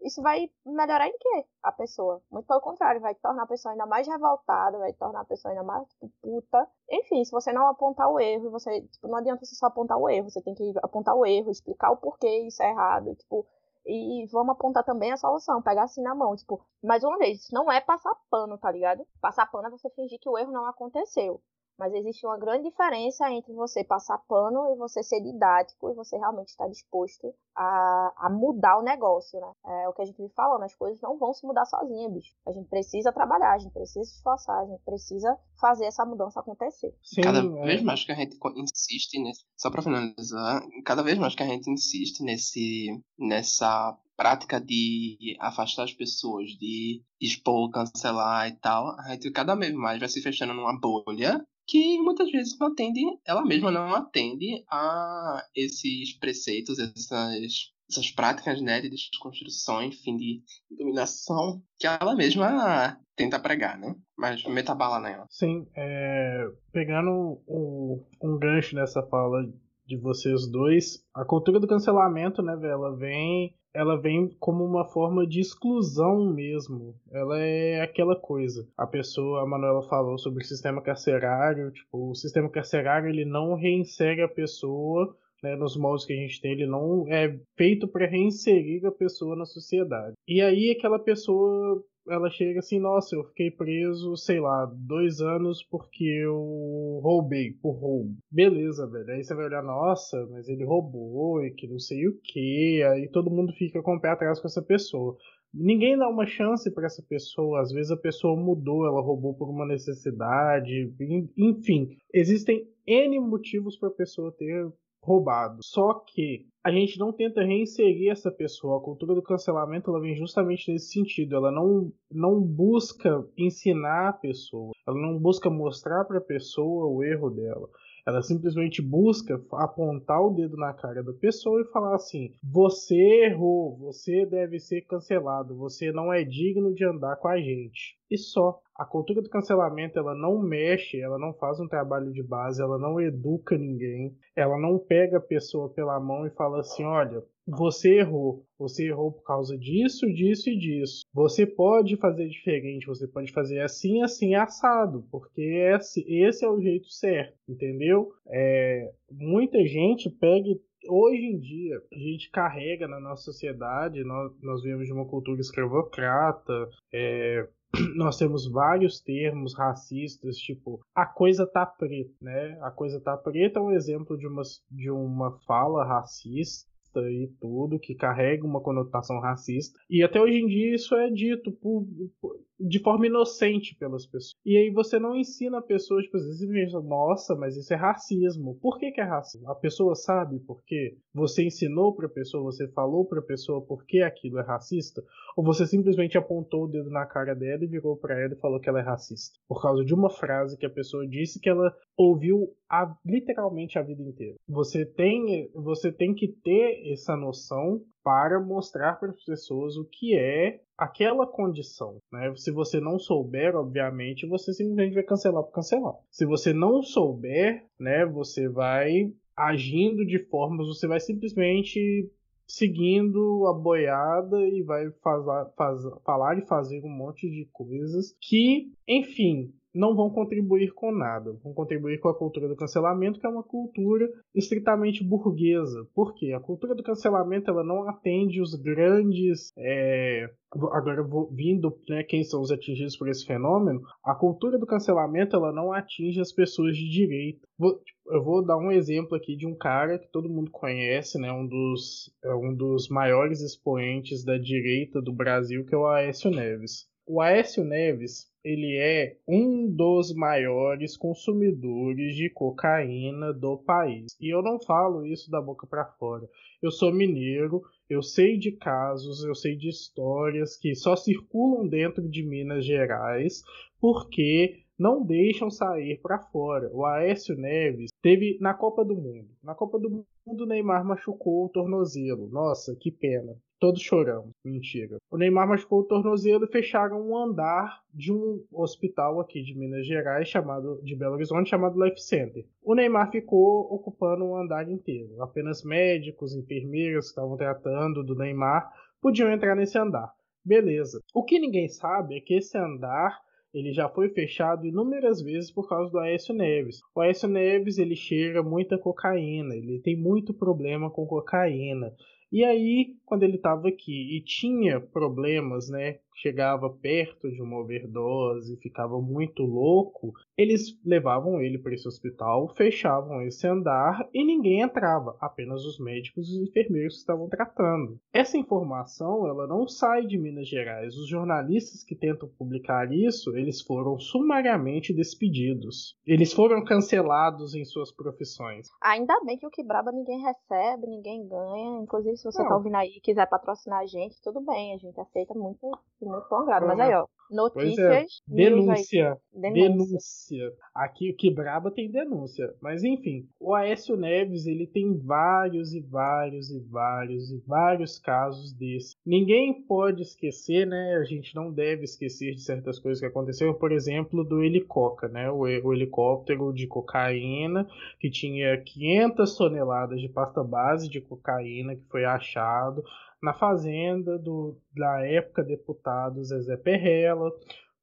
Isso vai melhorar em quê? A pessoa. Muito pelo contrário, vai tornar a pessoa ainda mais revoltada, vai tornar a pessoa ainda mais tipo, puta. Enfim, se você não apontar o erro, você, tipo, não adianta você só apontar o erro, você tem que apontar o erro, explicar o porquê isso é errado, tipo, e vamos apontar também a solução, pegar assim na mão, tipo, mais uma vez, isso não é passar pano, tá ligado? Passar pano é você fingir que o erro não aconteceu. Mas existe uma grande diferença entre você passar pano e você ser didático e você realmente estar disposto a, a mudar o negócio, né? É o que a gente vive falando, as coisas não vão se mudar sozinhas, bicho. A gente precisa trabalhar, a gente precisa se esforçar, a gente precisa fazer essa mudança acontecer. Sim, cada é. vez mais que a gente insiste nesse, só para finalizar, cada vez mais que a gente insiste nesse nessa prática de afastar as pessoas, de expor, cancelar e tal, a gente cada vez mais vai se fechando numa bolha que muitas vezes não atende, ela mesma não atende a esses preceitos, essas essas práticas né, de desconstrução, enfim, de dominação, que ela mesma tenta pregar, né? Mas meta bala nela. Sim, é, pegando um, um gancho nessa fala de vocês dois. A cultura do cancelamento, né, ela vem ela vem como uma forma de exclusão mesmo. Ela é aquela coisa. A pessoa, a Manuela falou sobre o sistema carcerário, tipo, o sistema carcerário ele não reinsere a pessoa né, nos moldes que a gente tem, ele não é feito para reinserir a pessoa na sociedade. E aí aquela pessoa ela chega assim, nossa, eu fiquei preso, sei lá, dois anos porque eu roubei, por roubo. Beleza, velho. Aí você vai olhar, nossa, mas ele roubou e que não sei o que. Aí todo mundo fica com o pé atrás com essa pessoa. Ninguém dá uma chance para essa pessoa. Às vezes a pessoa mudou, ela roubou por uma necessidade. Enfim, existem N motivos para a pessoa ter roubado. Só que a gente não tenta reinserir essa pessoa. A cultura do cancelamento ela vem justamente nesse sentido. Ela não, não busca ensinar a pessoa, ela não busca mostrar para a pessoa o erro dela. Ela simplesmente busca apontar o dedo na cara da pessoa e falar assim: você errou, você deve ser cancelado, você não é digno de andar com a gente. E só. A cultura do cancelamento ela não mexe, ela não faz um trabalho de base, ela não educa ninguém, ela não pega a pessoa pela mão e fala assim: olha, você errou. Você errou por causa disso, disso e disso. Você pode fazer diferente, você pode fazer assim, assim, assado, porque esse, esse é o jeito certo, entendeu? É, muita gente pega hoje em dia a gente carrega na nossa sociedade, nós, nós vivemos de uma cultura escravocrata, é, nós temos vários termos racistas, tipo, a coisa tá preta, né? A coisa tá preta é um exemplo de uma, de uma fala racista e tudo, que carrega uma conotação racista. E até hoje em dia isso é dito por, por, de forma inocente pelas pessoas. E aí você não ensina a pessoa, tipo, às vezes, nossa, mas isso é racismo. Por que, que é racismo? A pessoa sabe por quê? Você ensinou para a pessoa, você falou para a pessoa por que aquilo é racista? Ou você simplesmente apontou o dedo na cara dela e virou para ela e falou que ela é racista? Por causa de uma frase que a pessoa disse que ela ouviu a, literalmente a vida inteira. Você tem, você tem que ter essa noção para mostrar para as pessoas o que é aquela condição. Né? Se você não souber, obviamente, você simplesmente vai cancelar por cancelar. Se você não souber, né, você vai agindo de formas, você vai simplesmente seguindo a boiada e vai faz, faz, falar e fazer um monte de coisas que, enfim, não vão contribuir com nada. Vão contribuir com a cultura do cancelamento, que é uma cultura estritamente burguesa. Por quê? A cultura do cancelamento ela não atende os grandes. É... Agora, vindo, né, quem são os atingidos por esse fenômeno, a cultura do cancelamento ela não atinge as pessoas de direita. Vou, eu vou dar um exemplo aqui de um cara que todo mundo conhece, né, um dos, é um dos maiores expoentes da direita do Brasil, que é o Aécio Neves. O Aécio Neves ele é um dos maiores consumidores de cocaína do país. E eu não falo isso da boca para fora. Eu sou mineiro, eu sei de casos, eu sei de histórias que só circulam dentro de Minas Gerais porque não deixam sair para fora. O Aécio Neves teve na Copa do Mundo. Na Copa do Mundo, Neymar machucou o tornozelo. Nossa, que pena. Todos choramos. Mentira. O Neymar machucou o tornozelo e fecharam um andar de um hospital aqui de Minas Gerais, chamado de Belo Horizonte, chamado Life Center. O Neymar ficou ocupando um andar inteiro. Apenas médicos, enfermeiros que estavam tratando do Neymar podiam entrar nesse andar. Beleza. O que ninguém sabe é que esse andar ele já foi fechado inúmeras vezes por causa do Aécio Neves. O Aécio Neves ele cheira muita cocaína, ele tem muito problema com cocaína. E aí, quando ele estava aqui e tinha problemas, né, chegava perto de uma overdose, ficava muito louco, eles levavam ele para esse hospital, fechavam esse andar e ninguém entrava, apenas os médicos e os enfermeiros que estavam tratando. Essa informação, ela não sai de Minas Gerais. Os jornalistas que tentam publicar isso, eles foram sumariamente despedidos. Eles foram cancelados em suas profissões. Ainda bem que o que braba ninguém recebe, ninguém ganha. Inclusive, se você não. tá ouvindo aí e quiser patrocinar a gente, tudo bem, a gente aceita muito muito prolongado. Mas Uhum. aí, ó, é. notícias, aí, Denúncia. denúncia. Denúncia. Aqui que braba tem denúncia. Mas enfim, o Aécio Neves ele tem vários e vários e vários e vários casos desses. Ninguém pode esquecer, né? A gente não deve esquecer de certas coisas que aconteceram. Por exemplo, do helicoca, né? O, o helicóptero de cocaína que tinha 500 toneladas de pasta base de cocaína que foi achado na fazenda do, da época deputado Zezé Perrella.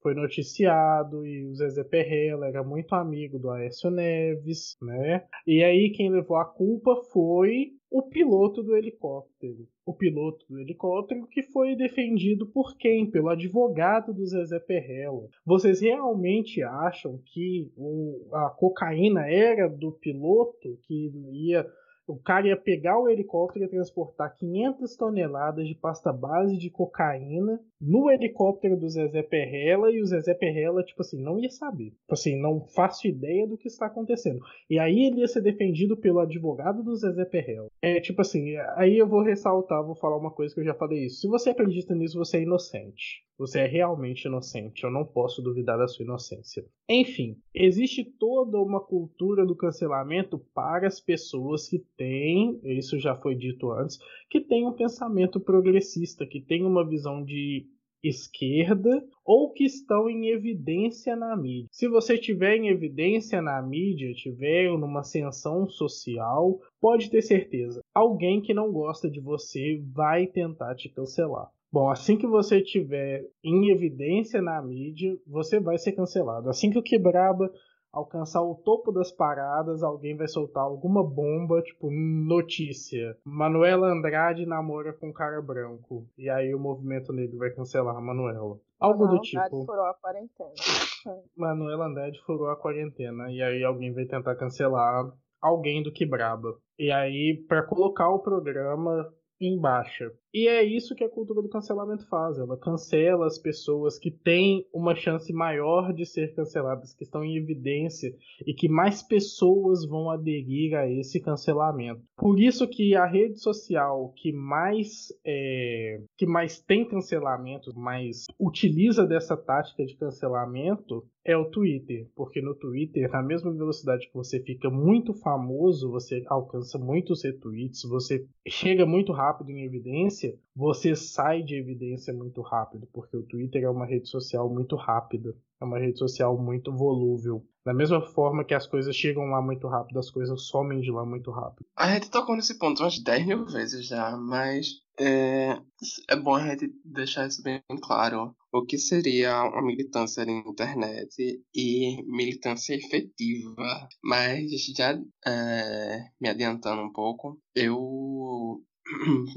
Foi noticiado e o Zezé Perrella era muito amigo do Aécio Neves, né? E aí quem levou a culpa foi o piloto do helicóptero. O piloto do helicóptero que foi defendido por quem? Pelo advogado do Zezé Perrella. Vocês realmente acham que o, a cocaína era do piloto que ia o cara ia pegar o helicóptero e transportar 500 toneladas de pasta base de cocaína no helicóptero do Zezé Perrella e o Zezé Perrella, tipo assim, não ia saber. Tipo assim, não faço ideia do que está acontecendo. E aí ele ia ser defendido pelo advogado do Zezé Perrella. É tipo assim, aí eu vou ressaltar, vou falar uma coisa que eu já falei isso. Se você acredita nisso, você é inocente. Você é realmente inocente. Eu não posso duvidar da sua inocência. Enfim, existe toda uma cultura do cancelamento para as pessoas que têm, isso já foi dito antes, que têm um pensamento progressista, que têm uma visão de esquerda ou que estão em evidência na mídia. Se você tiver em evidência na mídia, tiver numa ascensão social, pode ter certeza, alguém que não gosta de você vai tentar te cancelar. Bom, assim que você tiver em evidência na mídia, você vai ser cancelado. Assim que o Quebraba alcançar o topo das paradas, alguém vai soltar alguma bomba, tipo notícia. Manuela Andrade namora com um cara branco. E aí o movimento negro vai cancelar a Manuela. Algo do Não, tipo. Andrade furou a quarentena. Manuela Andrade furou a quarentena. E aí alguém vai tentar cancelar alguém do Quebraba. E aí, para colocar o programa em baixa. E é isso que a cultura do cancelamento faz. Ela cancela as pessoas que têm uma chance maior de ser canceladas, que estão em evidência e que mais pessoas vão aderir a esse cancelamento. Por isso que a rede social que mais é, que mais tem cancelamento, mais utiliza dessa tática de cancelamento é o Twitter, porque no Twitter, na mesma velocidade que você fica muito famoso, você alcança muitos retweets, você chega muito rápido em evidência, você sai de evidência muito rápido, porque o Twitter é uma rede social muito rápida, é uma rede social muito volúvel. Da mesma forma que as coisas chegam lá muito rápido, as coisas somem de lá muito rápido. A gente tocou nesse ponto umas 10 mil vezes já, mas é, é bom a gente deixar isso bem claro. O que seria uma militância na internet e militância efetiva. Mas já é, me adiantando um pouco, eu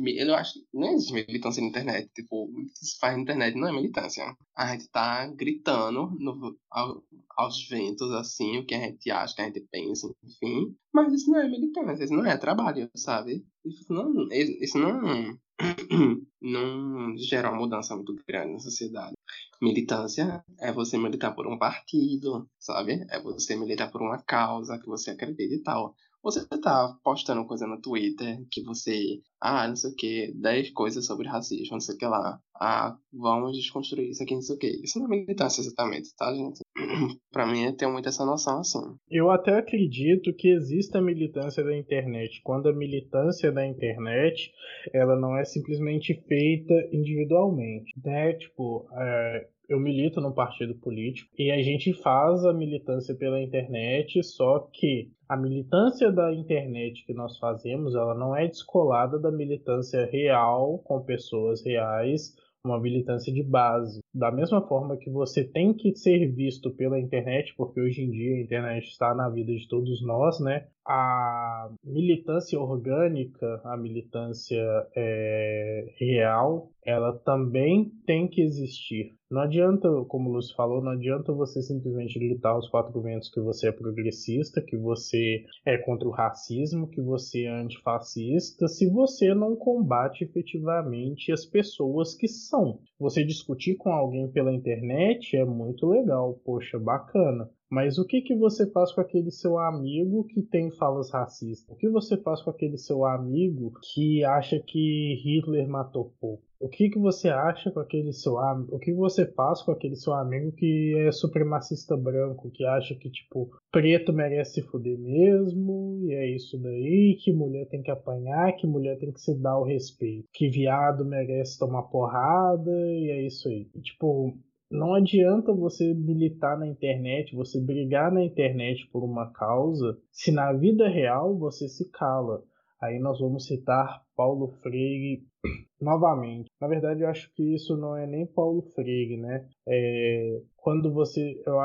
eu acho que não existe militância na internet. Tipo, o que se faz na internet não é militância. A gente tá gritando no, ao, aos ventos, assim, o que a gente acha, que a gente pensa, enfim. Mas isso não é militância, isso não é trabalho, sabe? Isso não, isso não, não gera uma mudança muito grande na sociedade. Militância é você militar por um partido, sabe? É você militar por uma causa que você acredita e tal. Você tá postando coisa no Twitter que você, ah, não sei o que, 10 coisas sobre racismo, não sei o que lá. Ah, vamos desconstruir isso aqui, não sei o que. Isso não é militância exatamente, tá, gente? pra mim, eu tenho muito essa noção assim. Eu até acredito que exista a militância da internet. Quando a militância da internet, ela não é simplesmente feita individualmente, né? Tipo, é, eu milito num partido político e a gente faz a militância pela internet, só que a militância da internet que nós fazemos, ela não é descolada da militância real com pessoas reais, uma militância de base. Da mesma forma que você tem que ser visto pela internet, porque hoje em dia a internet está na vida de todos nós, né? A militância orgânica, a militância é, real, ela também tem que existir. Não adianta, como o Lúcio falou, não adianta você simplesmente gritar aos quatro ventos que você é progressista, que você é contra o racismo, que você é antifascista, se você não combate efetivamente as pessoas que são. Você discutir com alguém pela internet é muito legal, poxa, bacana. Mas o que, que você faz com aquele seu amigo que tem falas racistas? O que você faz com aquele seu amigo que acha que Hitler matou pouco? O que, que você acha com aquele seu amigo? O que você faz com aquele seu amigo que é supremacista branco, que acha que, tipo, preto merece se fuder mesmo, e é isso daí, que mulher tem que apanhar, que mulher tem que se dar o respeito, que viado merece tomar porrada, e é isso aí. E, tipo, não adianta você militar na internet, você brigar na internet por uma causa, se na vida real você se cala. Aí nós vamos citar Paulo Freire novamente. Na verdade, eu acho que isso não é nem Paulo Freire, né? É, quando você eu,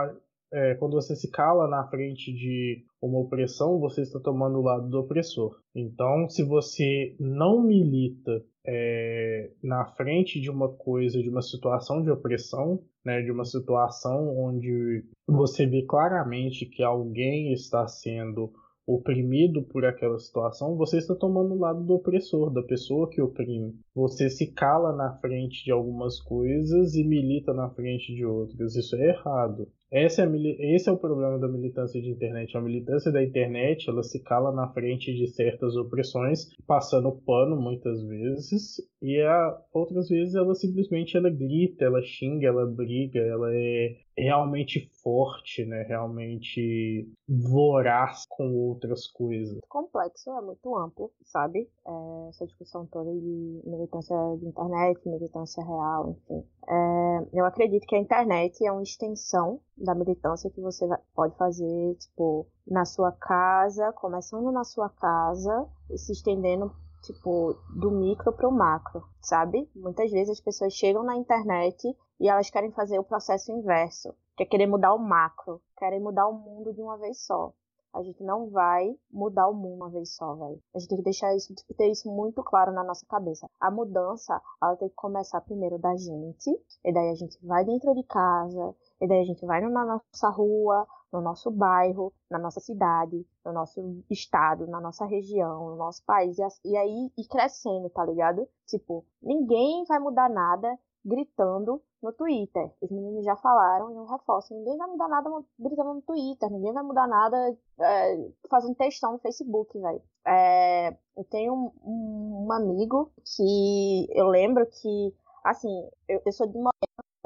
é, quando você se cala na frente de uma opressão, você está tomando o lado do opressor. Então, se você não milita é, na frente de uma coisa, de uma situação de opressão, né, de uma situação onde você vê claramente que alguém está sendo oprimido por aquela situação, você está tomando o lado do opressor, da pessoa que oprime. Você se cala na frente de algumas coisas e milita na frente de outras. Isso é errado. Esse é, esse é o problema da militância de internet. A militância da internet ela se cala na frente de certas opressões, passando pano muitas vezes, e a, outras vezes ela simplesmente ela grita, ela xinga, ela briga, ela é realmente forte, né? Realmente voraz com outras coisas. Complexo, é muito amplo, sabe? É, essa discussão toda de militância de internet, militância real, enfim. É, eu acredito que a internet é uma extensão da militância que você pode fazer, tipo, na sua casa, começando na sua casa e se estendendo, tipo, do micro para o macro, sabe? Muitas vezes as pessoas chegam na internet e elas querem fazer o processo inverso, que é querer mudar o macro, querem mudar o mundo de uma vez só. A gente não vai mudar o mundo uma vez só, velho. A gente tem que deixar isso, tipo, ter isso muito claro na nossa cabeça. A mudança, ela tem que começar primeiro da gente, e daí a gente vai dentro de casa, e daí a gente vai na nossa rua, no nosso bairro, na nossa cidade, no nosso estado, na nossa região, no nosso país. E aí ir crescendo, tá ligado? Tipo, ninguém vai mudar nada gritando no Twitter. Os meninos já falaram e eu reforço. Ninguém vai mudar nada gritando no Twitter. Ninguém vai mudar nada é, fazendo textão no Facebook, velho. É, eu tenho um, um, amigo que eu lembro que, assim, eu, eu sou de uma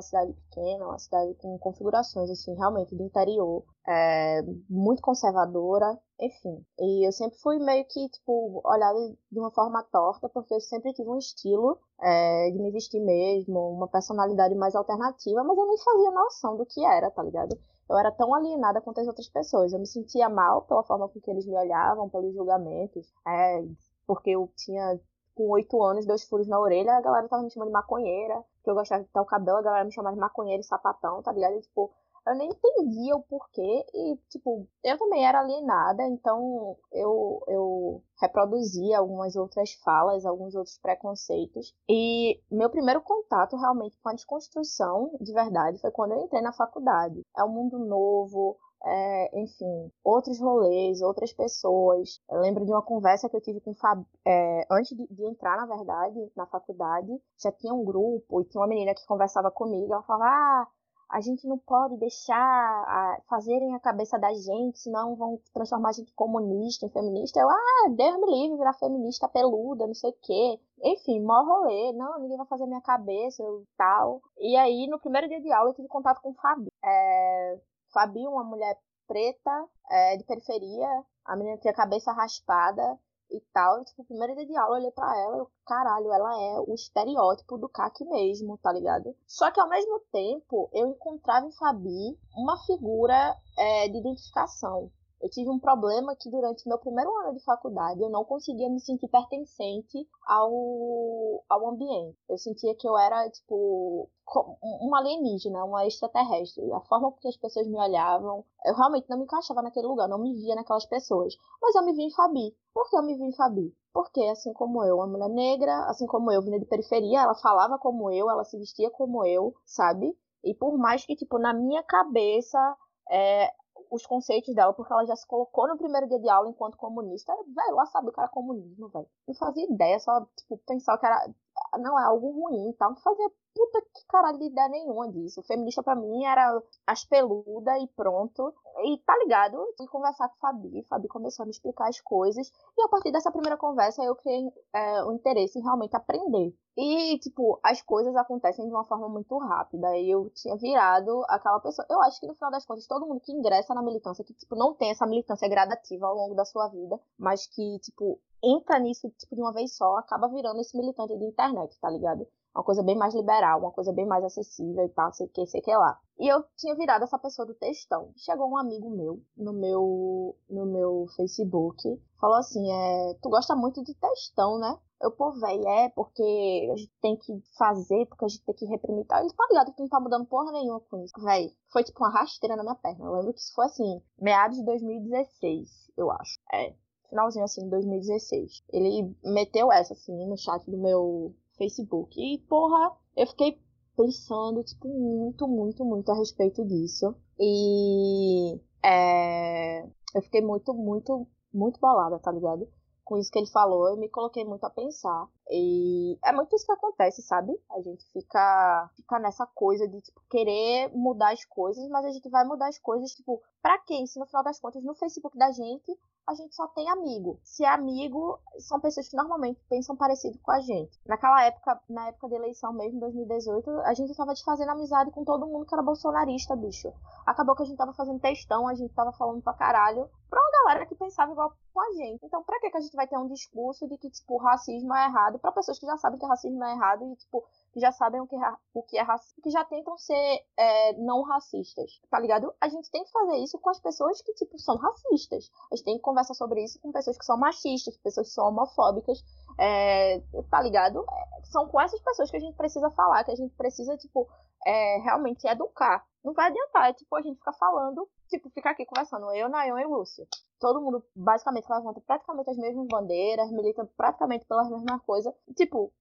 uma cidade pequena, uma cidade com configurações, assim, realmente do interior, é, muito conservadora, enfim. E eu sempre fui meio que, tipo, olhada de uma forma torta, porque eu sempre tive um estilo é, de me vestir mesmo, uma personalidade mais alternativa, mas eu nem fazia noção do que era, tá ligado? Eu era tão alienada quanto as outras pessoas. Eu me sentia mal pela forma com que eles me olhavam, pelos julgamentos, é, porque eu tinha com oito anos, dois furos na orelha, a galera tava me chamando de maconheira, que eu gostava de pintar o cabelo, a galera me chamava de maconheira e sapatão, tá ligado? E, tipo, eu nem entendia o porquê e, tipo, eu também era alienada, então eu, eu reproduzia algumas outras falas, alguns outros preconceitos. E meu primeiro contato realmente com a desconstrução de verdade foi quando eu entrei na faculdade. É um mundo novo, é, enfim, outros rolês, outras pessoas. Eu lembro de uma conversa que eu tive com Fab, é, antes de, de, entrar, na verdade, na faculdade, já tinha um grupo e tinha uma menina que conversava comigo, ela falava, ah, a gente não pode deixar a, fazerem a cabeça da gente, senão vão transformar a gente em comunista, em feminista. Eu, ah, Deus me livre, virar feminista peluda, não sei o quê. Enfim, mó rolê, não, ninguém vai fazer minha cabeça e tal. E aí, no primeiro dia de aula, eu tive contato com o Fabi. É, Fabi, uma mulher preta, é, de periferia, a menina tinha a cabeça raspada e tal. Tipo, primeiro dia de aula eu olhei pra ela e caralho, ela é o estereótipo do CAC mesmo, tá ligado? Só que ao mesmo tempo eu encontrava em Fabi uma figura é, de identificação. Eu tive um problema que durante meu primeiro ano de faculdade eu não conseguia me sentir pertencente ao, ao ambiente. Eu sentia que eu era, tipo, uma alienígena, uma extraterrestre. A forma que as pessoas me olhavam, eu realmente não me encaixava naquele lugar, não me via naquelas pessoas. Mas eu me vi em Fabi. Por que eu me vi em Fabi? Porque, assim como eu, uma mulher negra, assim como eu, vinda de periferia, ela falava como eu, ela se vestia como eu, sabe? E por mais que, tipo, na minha cabeça, é, os conceitos dela, porque ela já se colocou no primeiro dia de aula enquanto comunista. Velho, ela sabia o que era comunismo, velho. Não fazia ideia, só, tipo, pensar que era. Não é algo ruim tal. Não fazia puta que caralho de ideia nenhuma disso. Feminista pra mim era as peludas e pronto. E tá ligado? Fui conversar com o Fabi. Fabi começou a me explicar as coisas. E a partir dessa primeira conversa eu criei é, o interesse em realmente aprender. E, tipo, as coisas acontecem de uma forma muito rápida. E eu tinha virado aquela pessoa. Eu acho que no final das contas, todo mundo que ingressa na militância, que, tipo, não tem essa militância gradativa ao longo da sua vida, mas que, tipo, entra nisso, tipo, de uma vez só, acaba virando esse militante de internet, tá ligado? Uma coisa bem mais liberal, uma coisa bem mais acessível e tal, sei que, sei que lá. E eu tinha virado essa pessoa do textão. Chegou um amigo meu no meu no meu Facebook, falou assim: é, tu gosta muito de textão, né? Eu, pô, velho, é porque a gente tem que fazer, porque a gente tem que reprimir tal. Ele tá ligado que não tá mudando porra nenhuma com isso. Velho, foi tipo uma rasteira na minha perna. Eu lembro que isso foi assim, meados de 2016, eu acho. É, finalzinho assim, 2016. Ele meteu essa assim no chat do meu Facebook. E, porra, eu fiquei pensando, tipo, muito, muito, muito a respeito disso. E é, eu fiquei muito, muito, muito bolada, tá ligado? Com isso que ele falou, eu me coloquei muito a pensar. E é muito isso que acontece, sabe? A gente fica, fica nessa coisa de, tipo, querer mudar as coisas, mas a gente vai mudar as coisas, tipo, pra quem? Se no final das contas, no Facebook da gente, a gente só tem amigo. Se é amigo, são pessoas que normalmente pensam parecido com a gente. Naquela época, na época da eleição mesmo, 2018, a gente tava desfazendo amizade com todo mundo que era bolsonarista, bicho. Acabou que a gente tava fazendo textão, a gente tava falando pra caralho pra uma galera que pensava igual com a gente. Então, pra que, a gente vai ter um discurso de que, tipo, racismo é errado pra pessoas que já sabem que racismo é errado e, tipo, que já sabem o que, é, o que é racismo, que já tentam ser é, não racistas, tá ligado? A gente tem que fazer isso com as pessoas que, tipo, são racistas. A gente tem que conversar sobre isso com pessoas que são machistas, pessoas que são homofóbicas, é, tá ligado? É, são com essas pessoas que a gente precisa falar, que a gente precisa, tipo, é, realmente educar. Não vai adiantar, é tipo, a gente ficar falando, tipo, ficar aqui conversando, eu, Nayon e Lúcia. Todo mundo basicamente levanta praticamente as mesmas bandeiras, milita praticamente pelas mesmas coisas. Tipo,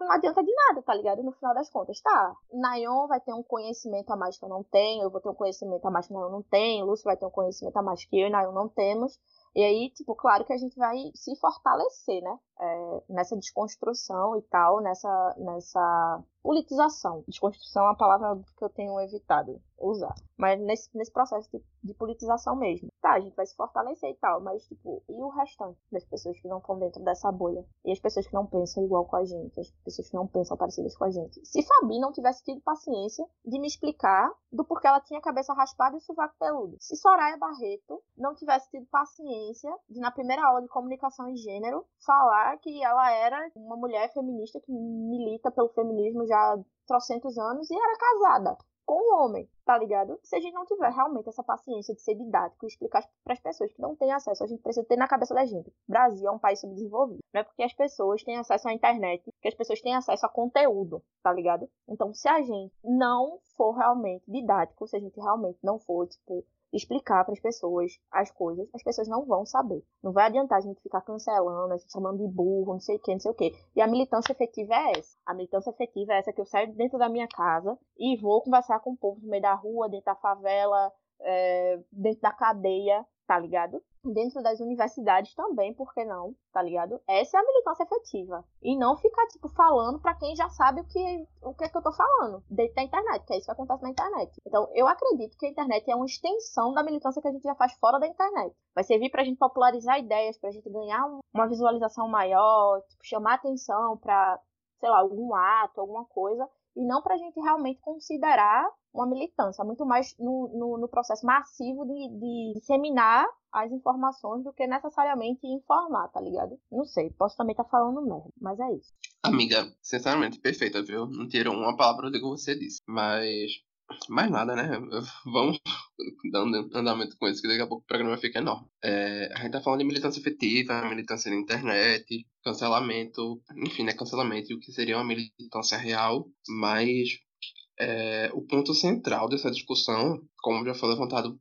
não adianta de nada, tá ligado? No final das contas, tá. Nayon vai ter um conhecimento a mais que eu não tenho, eu vou ter um conhecimento a mais que Nayon não tem, Lúcio vai ter um conhecimento a mais que eu e Nayon não temos. E aí, tipo, claro que a gente vai se fortalecer, né? É, nessa desconstrução e tal, nessa, nessa politização. Desconstrução é uma palavra que eu tenho evitado usar. Mas nesse, nesse processo de, de, politização mesmo. Tá, a gente vai se fortalecer e tal, mas, tipo, e o restante das pessoas que não estão dentro dessa bolha? E as pessoas que não pensam igual com a gente? As pessoas que não pensam parecidas com a gente? Se Fabi não tivesse tido paciência de me explicar do porquê ela tinha a cabeça raspada e o sovaco peludo. Se Soraya Barreto não tivesse tido paciência de, na primeira aula de comunicação e gênero, falar que ela era uma mulher feminista que milita pelo feminismo já há trocentos anos e era casada com um homem, tá ligado? Se a gente não tiver realmente essa paciência de ser didático e explicar para as pessoas que não têm acesso, a gente precisa ter na cabeça da gente. O Brasil é um país subdesenvolvido. Não é porque as pessoas têm acesso à internet que as pessoas têm acesso a conteúdo, tá ligado? Então, se a gente não for realmente didático, se a gente realmente não for, tipo, explicar para as pessoas as coisas, as pessoas não vão saber. Não vai adiantar a gente ficar cancelando, a gente chamando de burro, não sei o que, não sei o que. E a militância efetiva é essa. A militância efetiva é essa que eu saio dentro da minha casa e vou conversar com o povo no meio da rua, dentro da favela, é, dentro da cadeia, tá ligado? Dentro das universidades também, por que não? Tá ligado? Essa é a militância efetiva. E não ficar, tipo, falando para quem já sabe o que, o que é que eu tô falando dentro da internet, que é isso que acontece na internet. Então, eu acredito que a internet é uma extensão da militância que a gente já faz fora da internet. Vai servir pra gente popularizar ideias, pra gente ganhar uma visualização maior, tipo, chamar atenção pra, sei lá, algum ato, alguma coisa, e não pra gente realmente considerar uma militância, muito mais no, no, no processo massivo de, de, disseminar as informações do que necessariamente informar, tá ligado? Não sei, posso também estar tá falando merda, mas é isso. Amiga, sinceramente, perfeita, viu? Não tiro uma palavra do que você disse, mas mais nada, né? Vamos dando andamento com isso, que daqui a pouco o programa fica enorme. É, a gente tá falando de militância efetiva, militância na internet, cancelamento, enfim, né? Cancelamento e o que seria uma militância real, mas é, o ponto central dessa discussão, como já foi levantado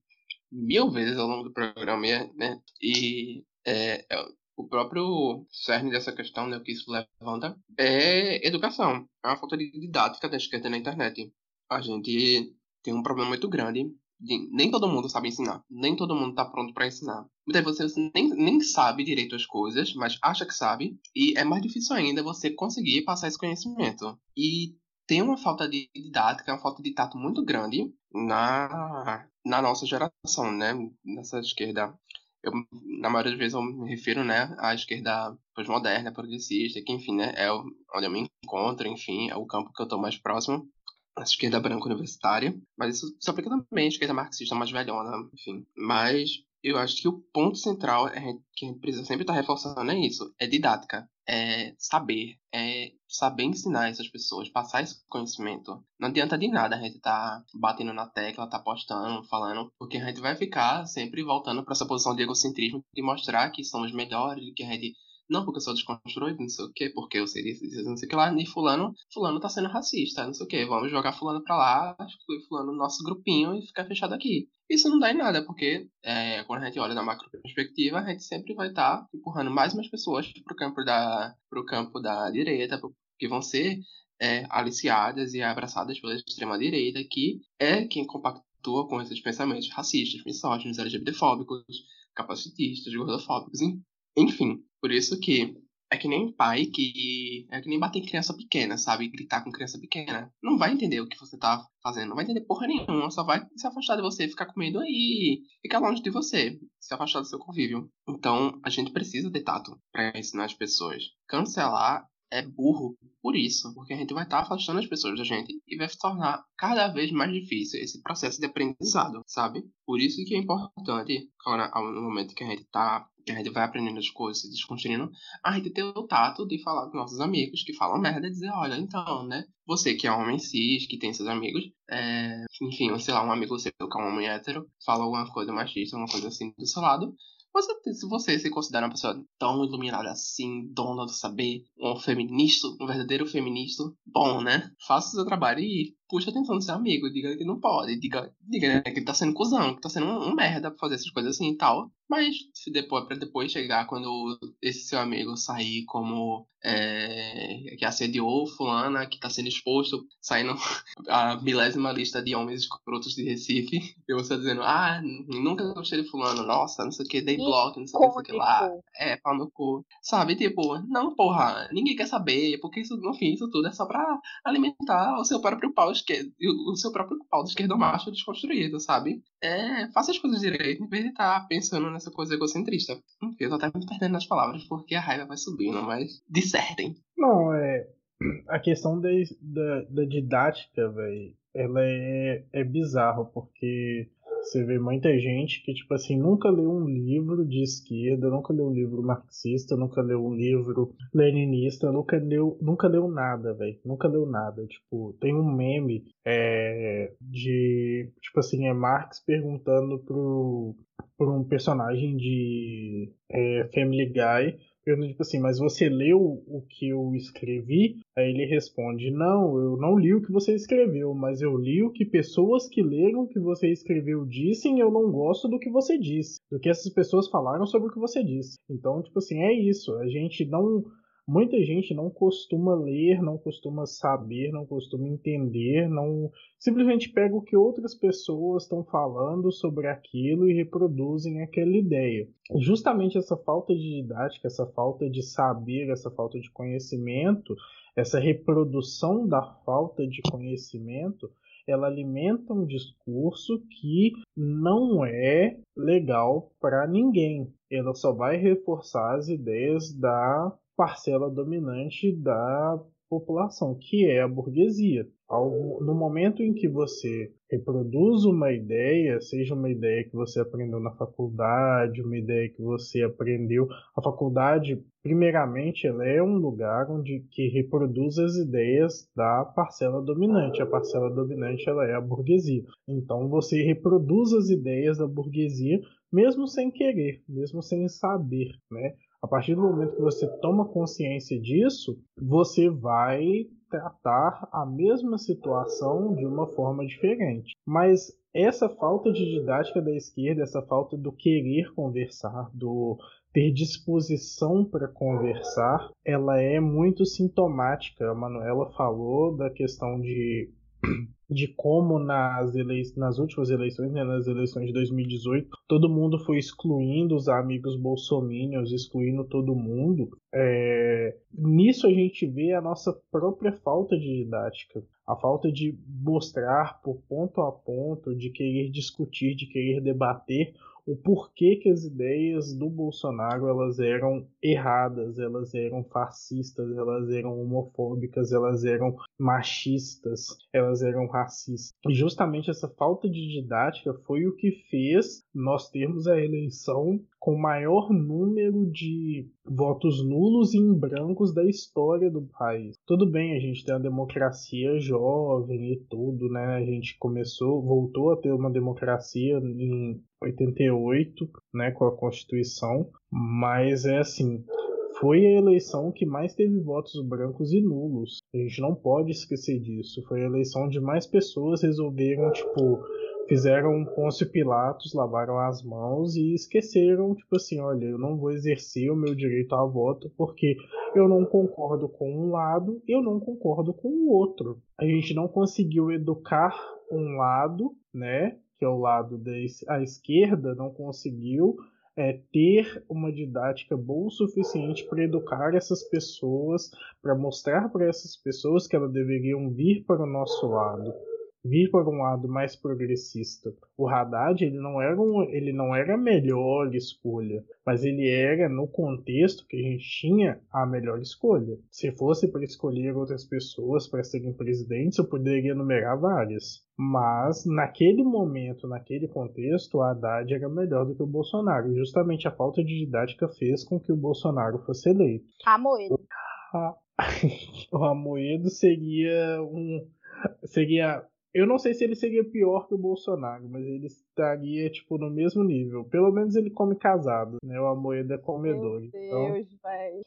mil vezes ao longo do programa, né, e é, é, o próprio cerne dessa questão, né, o que isso levanta, é educação. É uma falta de didática da esquerda na internet. A gente tem um problema muito grande de- nem todo mundo sabe ensinar. Nem todo mundo tá pronto pra ensinar. Muitas vezes você nem, nem sabe direito as coisas, mas acha que sabe. E é mais difícil ainda você conseguir passar esse conhecimento. E tem uma falta de didática, uma falta de tato muito grande na, na nossa geração, né? Nessa esquerda. Eu, na maioria das vezes eu me refiro, né, à esquerda pós-moderna, progressista, que enfim, né, é onde eu me encontro, enfim, é o campo que eu tô mais próximo esquerda branca universitária, mas isso se aplica também à esquerda marxista mais velhona, enfim. Mas eu acho que o ponto central é que a gente precisa sempre estar reforçando é isso, é didática, é saber, é saber ensinar essas pessoas, passar esse conhecimento. Não adianta de nada a gente estar batendo na tecla, tá postando, falando, porque a gente vai ficar sempre voltando para essa posição de egocentrismo de mostrar que somos melhores, que a gente não, porque eu sou desconstruído, não sei o quê, porque eu disso, não sei o que lá, nem fulano, fulano tá sendo racista, não sei o quê, vamos jogar fulano pra lá, excluir fulano no nosso grupinho e ficar fechado aqui. Isso não dá em nada, porque é, quando a gente olha na macro perspectiva, a gente sempre vai estar empurrando mais mais pessoas pro campo da, pro campo da direita, que vão ser é, aliciadas e abraçadas pela extrema-direita, que é quem compactua com esses pensamentos racistas, misóginos, LGBTfóbicos, capacitistas, gordofóbicos, enfim. Por isso que é que nem pai que. É que nem bater em criança pequena, sabe? Gritar com criança pequena. Não vai entender o que você tá fazendo. Não vai entender porra nenhuma. Só vai se afastar de você, ficar com medo aí. Ficar longe de você. Se afastar do seu convívio. Então, a gente precisa ter tato pra ensinar as pessoas. Cancelar é burro por isso. Porque a gente vai estar afastando as pessoas da gente. E vai se tornar cada vez mais difícil esse processo de aprendizado, sabe? Por isso que é importante, agora, no momento que a gente tá. A gente vai aprendendo as coisas, se desconstruindo, a gente ter o tato de falar com nossos amigos que falam merda e dizer, olha, então, né? Você que é homem cis, que tem seus amigos, é, enfim, sei lá, um amigo seu que é um homem hétero, fala alguma coisa machista, alguma coisa assim do seu lado. Você, se você se considera uma pessoa tão iluminada assim, dona do saber, um feminista, um verdadeiro feminista, bom, né? Faça o seu trabalho e puxa atenção do seu amigo, diga que não pode, diga, diga né, que ele tá sendo cuzão, que tá sendo um, um merda pra fazer essas coisas assim e tal. Mas se depois, pra depois chegar quando esse seu amigo sair como é, que assediou fulana, que tá sendo exposto, saindo a milésima lista de homens escrotos de Recife, e você dizendo, ah, nunca gostei de fulano, nossa, não sei o que, dei bloco, não sei o que, lá. É, pau no cu. Sabe, tipo, não, porra, ninguém quer saber, porque isso, no fim, isso tudo é só pra alimentar o seu próprio pau esquerdo, o seu próprio pau do esquerdo macho desconstruído, sabe? É, faça as coisas direito, em vez de estar pensando nessa coisa egocentrista. Enfim, eu tô até me perdendo nas palavras, porque a raiva vai subindo, mas dissertem. Não, é. A questão da, da, da didática, velho, ela é, é bizarro, porque você vê muita gente que, tipo assim, nunca leu um livro de esquerda, nunca leu um livro marxista, nunca leu um livro leninista, nunca leu, nunca leu nada, velho. Nunca leu nada. Tipo, tem um meme é, de. Tipo assim, é Marx perguntando pro, pro um personagem de é, Family Guy pergunta tipo assim, mas você leu o que eu escrevi? Aí ele responde, não, eu não li o que você escreveu, mas eu li o que pessoas que leram o que você escreveu dissem eu não gosto do que você disse, do que essas pessoas falaram sobre o que você disse. Então, tipo assim, é isso, a gente não... Muita gente não costuma ler, não costuma saber, não costuma entender, não simplesmente pega o que outras pessoas estão falando sobre aquilo e reproduzem aquela ideia. Justamente essa falta de didática, essa falta de saber, essa falta de conhecimento, essa reprodução da falta de conhecimento, ela alimenta um discurso que não é legal para ninguém. Ela só vai reforçar as ideias da parcela dominante da população, que é a burguesia. No momento em que você reproduz uma ideia, seja uma ideia que você aprendeu na faculdade, uma ideia que você aprendeu, a faculdade, primeiramente, ela é um lugar onde que reproduz as ideias da parcela dominante. A parcela dominante ela é a burguesia. Então você reproduz as ideias da burguesia, mesmo sem querer, mesmo sem saber, né? A partir do momento que você toma consciência disso, você vai tratar a mesma situação de uma forma diferente. Mas essa falta de didática da esquerda, essa falta do querer conversar, do ter disposição para conversar, ela é muito sintomática. A Manuela falou da questão de de como nas, elei nas últimas eleições, né, nas eleições de 2018, todo mundo foi excluindo os amigos bolsominions, excluindo todo mundo. É... Nisso a gente vê a nossa própria falta de didática, a falta de mostrar por ponto a ponto, de querer discutir, de querer debater o porquê que as ideias do Bolsonaro elas eram erradas, elas eram fascistas, elas eram homofóbicas, elas eram machistas, elas eram racistas. E justamente essa falta de didática foi o que fez nós termos a eleição com o maior número de votos nulos e em brancos da história do país. Tudo bem, a gente tem a democracia jovem e tudo, né? A gente começou, voltou a ter uma democracia em 88, né, com a Constituição, mas é assim, foi a eleição que mais teve votos brancos e nulos. A gente não pode esquecer disso. Foi a eleição onde mais pessoas resolveram, tipo, fizeram Pôncio Pilatos, lavaram as mãos e esqueceram, tipo assim, olha, eu não vou exercer o meu direito a voto porque eu não concordo com um lado, eu não concordo com o outro. A gente não conseguiu educar um lado, né, que é o lado da a esquerda, não conseguiu é, ter uma didática boa o suficiente para educar essas pessoas, para mostrar para essas pessoas que elas deveriam vir para o nosso lado vir para um lado mais progressista. O Haddad ele não era um, ele não era a melhor escolha, mas ele era no contexto que a gente tinha a melhor escolha. Se fosse para escolher outras pessoas para serem presidentes, eu poderia enumerar várias. Mas naquele momento, naquele contexto, o Haddad era melhor do que o Bolsonaro. Justamente a falta de didática fez com que o Bolsonaro fosse eleito. Amoedo. o Amoedo seria um seria eu não sei se ele seria pior que o Bolsonaro, mas ele estaria, tipo, no mesmo nível. Pelo menos ele come casado, né? O Amoedo é comedor. Meu então... Deus, velho.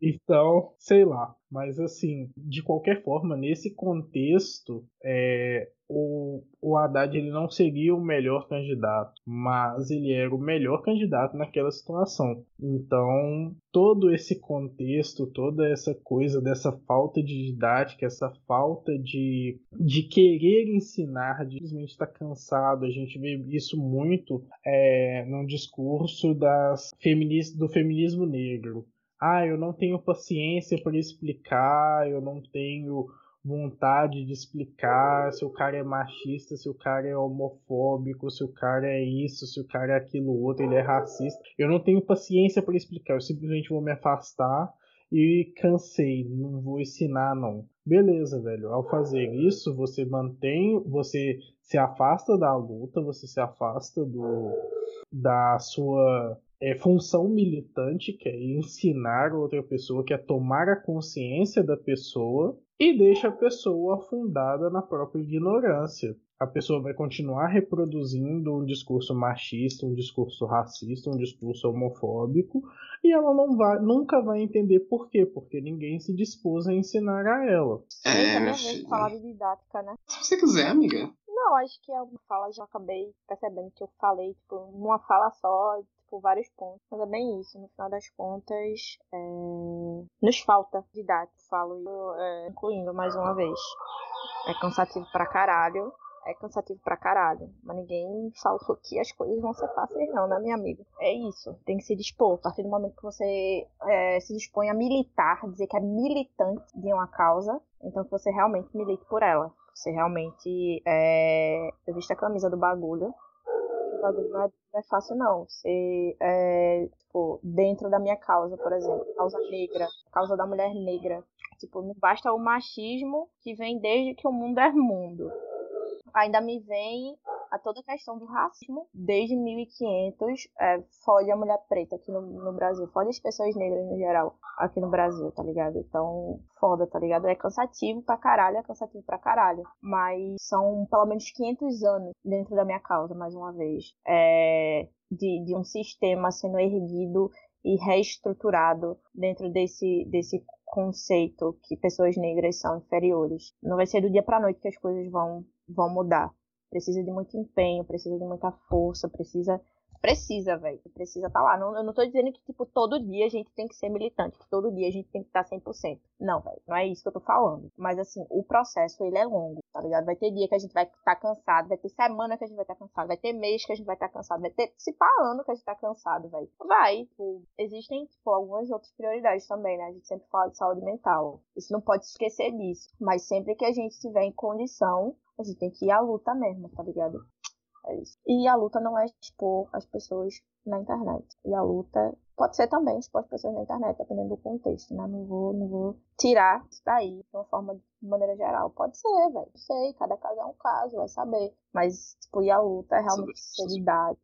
Então, sei lá. Mas assim, de qualquer forma, nesse contexto, é, o, o Haddad ele não seria o melhor candidato, mas ele era o melhor candidato naquela situação. Então, todo esse contexto, toda essa coisa dessa falta de didática, essa falta de, de querer ensinar, de simplesmente estar cansado, a gente vê isso muito é, no discurso das feminist, do feminismo negro ah, eu não tenho paciência para explicar, eu não tenho vontade de explicar se o cara é machista, se o cara é homofóbico, se o cara é isso, se o cara é aquilo outro, ele é racista. Eu não tenho paciência para explicar, eu simplesmente vou me afastar e cansei, não vou ensinar não. Beleza, velho. Ao fazer isso, você mantém, você se afasta da luta, você se afasta do da sua é, função militante, que é ensinar outra pessoa, que é tomar a consciência da pessoa e deixa a pessoa afundada na própria ignorância. A pessoa vai continuar reproduzindo um discurso machista, um discurso racista, um discurso homofóbico, e ela não vai, nunca vai entender por quê, porque ninguém se dispôs a ensinar a ela. É, minha vez filho. falar de didática, né? Se você quiser, amiga. Não, acho que alguma fala já acabei percebendo que eu falei, tipo, numa fala só, tipo, vários pontos. Mas é bem isso, no final das contas, é... nos falta didática, falo é, incluindo mais uma vez. É cansativo pra caralho. É cansativo pra caralho. Mas ninguém falou que as coisas vão ser fáceis, não, né, minha amiga? É isso. Tem que se dispor. A partir do momento que você é, se dispõe a militar, dizer que é militante de uma causa, então que você realmente milite por ela. Você realmente é, eu viste a camisa do bagulho. O bagulho não é, não é fácil, não. Você, é, tipo, dentro da minha causa, por exemplo, causa negra, causa da mulher negra. Tipo, não basta o machismo que vem desde que o mundo é mundo. Ainda me vem a toda a questão do racismo desde 1500 é, fode a mulher preta aqui no, no Brasil, fode as pessoas negras no geral aqui no Brasil, tá ligado? Então, foda, tá ligado? É cansativo pra caralho, é cansativo pra caralho. Mas são pelo menos 500 anos dentro da minha causa, mais uma vez, é, de, de um sistema sendo erguido e reestruturado dentro desse, desse conceito que pessoas negras são inferiores. Não vai ser do dia pra noite que as coisas vão, vão mudar. Precisa de muito empenho, precisa de muita força, precisa precisa, velho. Precisa estar tá lá. Não, eu não tô dizendo que, tipo, todo dia a gente tem que ser militante, que todo dia a gente tem que estar tá 100%. Não, velho. Não é isso que eu tô falando. Mas, assim, o processo, ele é longo, tá ligado? Vai ter dia que a gente vai estar tá cansado, vai ter semana que a gente vai estar tá cansado, vai ter mês que a gente vai estar tá cansado, vai ter, se pá, ano que a gente tá cansado, velho. Vai, tipo, existem, tipo, algumas outras prioridades também, né? A gente sempre fala de saúde mental. Isso não pode esquecer disso. Mas sempre que a gente estiver em condição, a gente tem que ir à luta mesmo, tá ligado? É isso. E a luta não é expor as pessoas na internet. E a luta pode ser também expor as pessoas na internet, dependendo do contexto, né? Não vou, não vou tirar isso daí de uma forma de maneira geral. Pode ser, velho. Não sei, cada caso é um caso, vai saber. Mas, tipo, e a luta é realmente seriedade.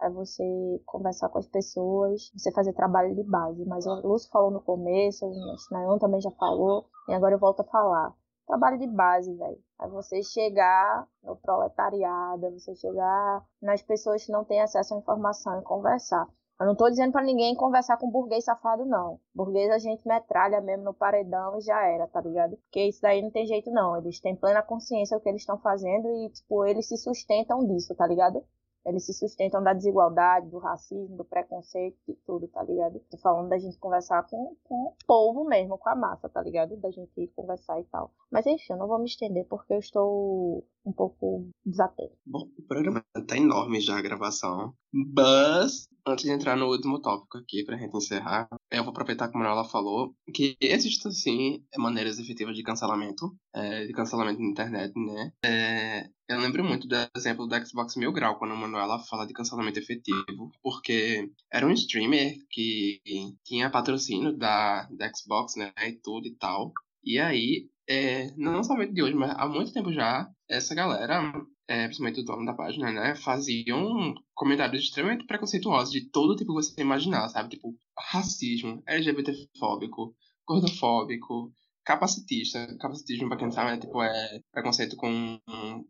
É você conversar com as pessoas, você fazer trabalho de base. Mas o Lúcio falou no começo, o Nayon também já falou, e agora eu volto a falar trabalho de base, velho. É você chegar no proletariado, é você chegar nas pessoas que não têm acesso à informação e conversar. Eu não tô dizendo para ninguém conversar com burguês safado, não. Burguês a gente metralha mesmo no paredão e já era, tá ligado? Porque isso daí não tem jeito, não. Eles têm plena consciência do que eles estão fazendo e, tipo, eles se sustentam disso, tá ligado? Eles se sustentam da desigualdade, do racismo, do preconceito, de tudo, tá ligado? Tô falando da gente conversar com, com o povo mesmo, com a massa, tá ligado? Da gente ir conversar e tal. Mas enfim, eu não vou me estender porque eu estou um pouco desatento. Bom, o programa tá enorme já a gravação. Mas, antes de entrar no último tópico aqui, pra gente encerrar, eu vou aproveitar como ela falou, que existem, sim, maneiras efetivas de cancelamento, é, de cancelamento na internet, né? É, eu lembro muito do exemplo do Xbox Mil Grau, quando a Manuela fala de cancelamento efetivo, porque era um streamer que tinha patrocínio da, da Xbox, né, e tudo e tal. E aí, é, não somente de hoje, mas há muito tempo já, essa galera é, principalmente o dono da página, né, faziam comentários extremamente preconceituosos de todo tipo que você imaginar, sabe? Tipo, racismo, LGBTfóbico, gordofóbico, capacitista. Capacitismo, pra quem não sabe, é, tipo, é preconceito com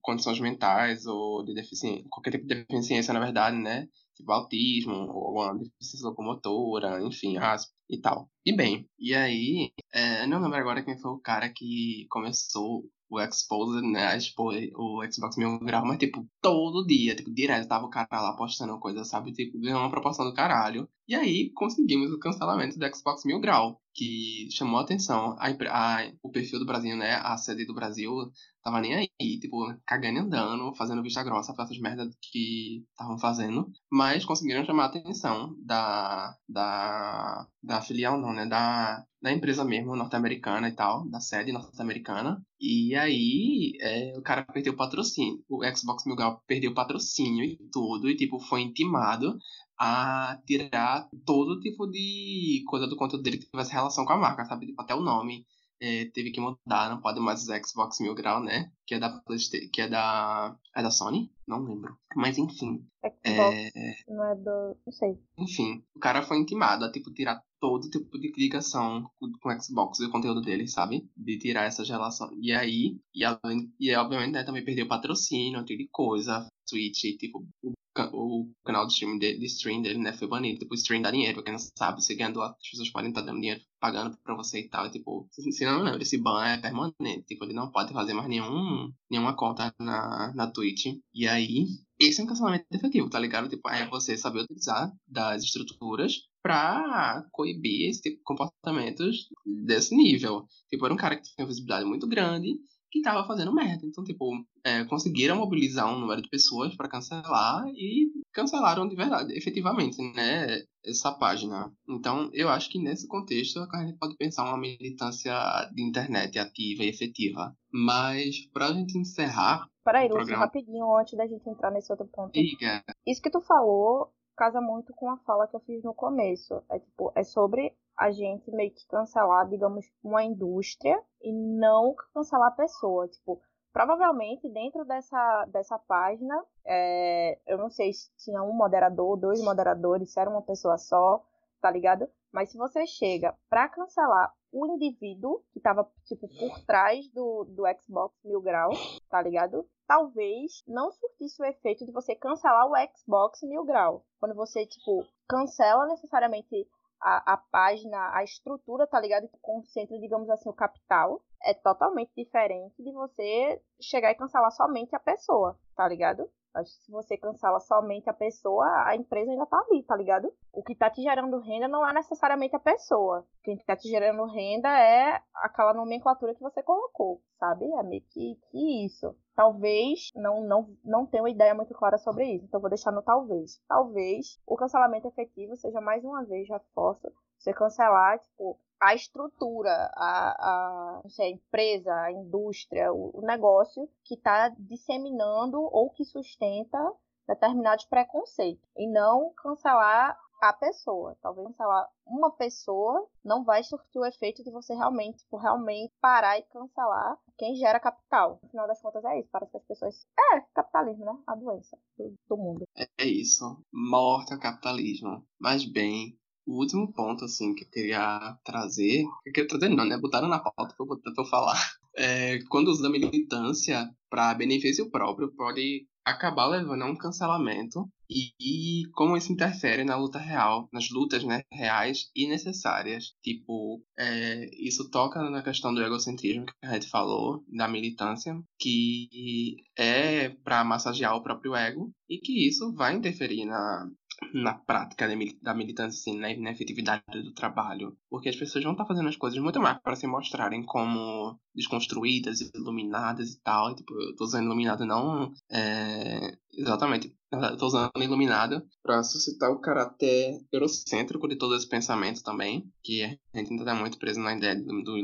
condições mentais ou de deficiência, qualquer tipo de deficiência, na verdade, né? Tipo, autismo, ou alguma deficiência locomotora, enfim, raça e tal. E bem, e aí, é, não lembro agora quem foi o cara que começou o Exposed, né? Tipo, o Xbox Mil Grau, mas, tipo, todo dia, tipo, direto tava o cara lá postando coisa, sabe? Tipo, ganhou uma proporção do caralho. E aí conseguimos o cancelamento do Xbox Mil Grau, que chamou a atenção. A, a, o perfil do Brasil, né? A sede do Brasil tava nem aí, tipo, cagando e andando, fazendo vista grossa pra essas merdas que estavam fazendo. Mas conseguiram chamar a atenção da, da, da filial, não, né? Da, da empresa mesmo, norte-americana e tal, da sede norte-americana. E aí, é, o cara perdeu o patrocínio. O Xbox Mil Grau perdeu o patrocínio e tudo, e, tipo, foi intimado a tirar todo tipo de coisa do conteúdo dele que tivesse relação com a marca, sabe? Tipo, até o nome é, teve que mudar, não pode mais usar Xbox Mil Grau, né? Que é da PlayStation, que é da. É da Sony? Não lembro. Mas enfim. Xbox é... não é do. Não sei. Enfim, o cara foi intimado a tipo, tirar todo tipo de ligação com o Xbox e o conteúdo dele, sabe? De tirar essa relação. E aí, e, e obviamente, né, também perdeu patrocínio, um tipo de coisa. Switch, tipo, o o canal de stream, de, de stream dele, né, foi banido. Tipo, o stream dá dinheiro, pra quem não sabe, você ganhando as pessoas podem estar dando dinheiro, pagando pra você e tal. E, tipo, se não lembra, esse ban é permanente. Tipo, ele não pode fazer mais nenhum, nenhuma conta na, na Twitch. E aí, esse é um cancelamento efetivo, tá ligado? Tipo, é você saber utilizar das estruturas pra coibir esse tipo de comportamentos desse nível. Tipo, era um cara que tinha visibilidade muito grande que tava fazendo merda. Então, tipo, é, conseguiram mobilizar um número de pessoas para cancelar e cancelaram de verdade, efetivamente, né, essa página. Então, eu acho que nesse contexto a gente pode pensar uma militância de internet ativa e efetiva. Mas, pra gente encerrar. Peraí, Lúcio, programa... rapidinho, antes da gente entrar nesse outro ponto. Diga. Isso que tu falou casa muito com a fala que eu fiz no começo. É tipo, é sobre a gente meio que cancelar, digamos, uma indústria e não cancelar a pessoa. Tipo, provavelmente dentro dessa, dessa página, é, eu não sei se tinha um moderador, dois moderadores, se era uma pessoa só, tá ligado? Mas se você chega para cancelar o indivíduo que tava, tipo, por trás do, do Xbox Mil Graus, tá ligado? Talvez não surtisse o efeito de você cancelar o Xbox Mil Grau. Quando você, tipo, cancela necessariamente a, a página, a estrutura, tá ligado? Que concentra, digamos assim, o capital. É totalmente diferente de você chegar e cancelar somente a pessoa, tá ligado? Acho que se você cancela somente a pessoa, a empresa ainda tá ali, tá ligado? O que tá te gerando renda não é necessariamente a pessoa. Quem tá te gerando renda é aquela nomenclatura que você colocou, sabe? É meio que, que isso. Talvez não, não, não tenha uma ideia muito clara sobre isso, então vou deixar no talvez. Talvez o cancelamento efetivo seja mais uma vez, reforço, você cancelar, tipo, a estrutura, a, a, sei, a empresa, a indústria, o, o negócio que está disseminando ou que sustenta determinados preconceitos. E não cancelar a pessoa. Talvez cancelar uma pessoa não vai surtir o efeito de você realmente, tipo, realmente parar e cancelar quem gera capital. No final das contas é isso. Parece que as pessoas. É, capitalismo, né? A doença do, do mundo. É isso. Morte ao capitalismo. Mas bem, o último ponto, assim, que eu queria trazer. Que eu queria trazer, não, né? Botaram na pauta pra eu, pra eu falar. É, quando usa militância para benefício próprio, pode acabar levando a um cancelamento e, e, como isso interfere na luta real, nas lutas né, reais e necessárias. Tipo, é, isso toca na questão do egocentrismo que a gente falou, da militância, que é para massagear o próprio ego e que isso vai interferir na, na prática da militância, assim, na, efetividade do trabalho. Porque as pessoas vão estar fazendo as coisas muito mais para se mostrarem como desconstruídas, iluminadas e tal. E, tipo, eu tô usando iluminado não é, exatamente. Eu tô usando iluminado para suscitar o caráter eurocêntrico de todos esses pensamentos também. Que a gente ainda tá muito preso na ideia do, do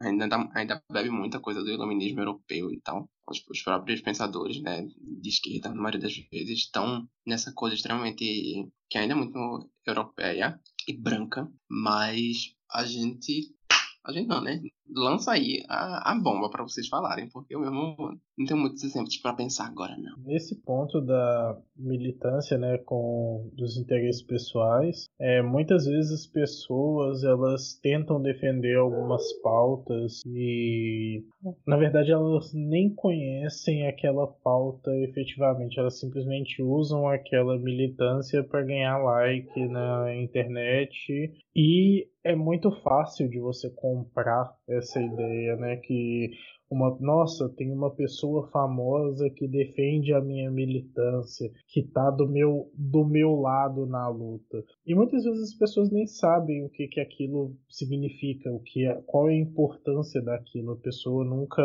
ainda, ainda bebe muita coisa do iluminismo europeu e tal. Os, os, próprios pensadores né, de esquerda, na maioria das vezes, estão nessa coisa extremamente. que ainda é muito europeia e branca, mas a gente. A gente não, né? Lança aí a, a bomba para vocês falarem, porque eu mesmo não tenho muitos exemplos para pensar agora, não. Nesse ponto da militância, né, com dos interesses pessoais, é, muitas vezes as pessoas elas tentam defender algumas pautas e, na verdade, elas nem conhecem aquela pauta efetivamente, elas simplesmente usam aquela militância para ganhar like na internet e é muito fácil de você comprar essa ideia, né? Que uma, nossa, tem uma pessoa famosa que defende a minha militância, que tá do meu, do meu lado na luta. E muitas vezes as pessoas nem sabem o que, que aquilo significa, o que é, qual é a importância daquilo. A pessoa nunca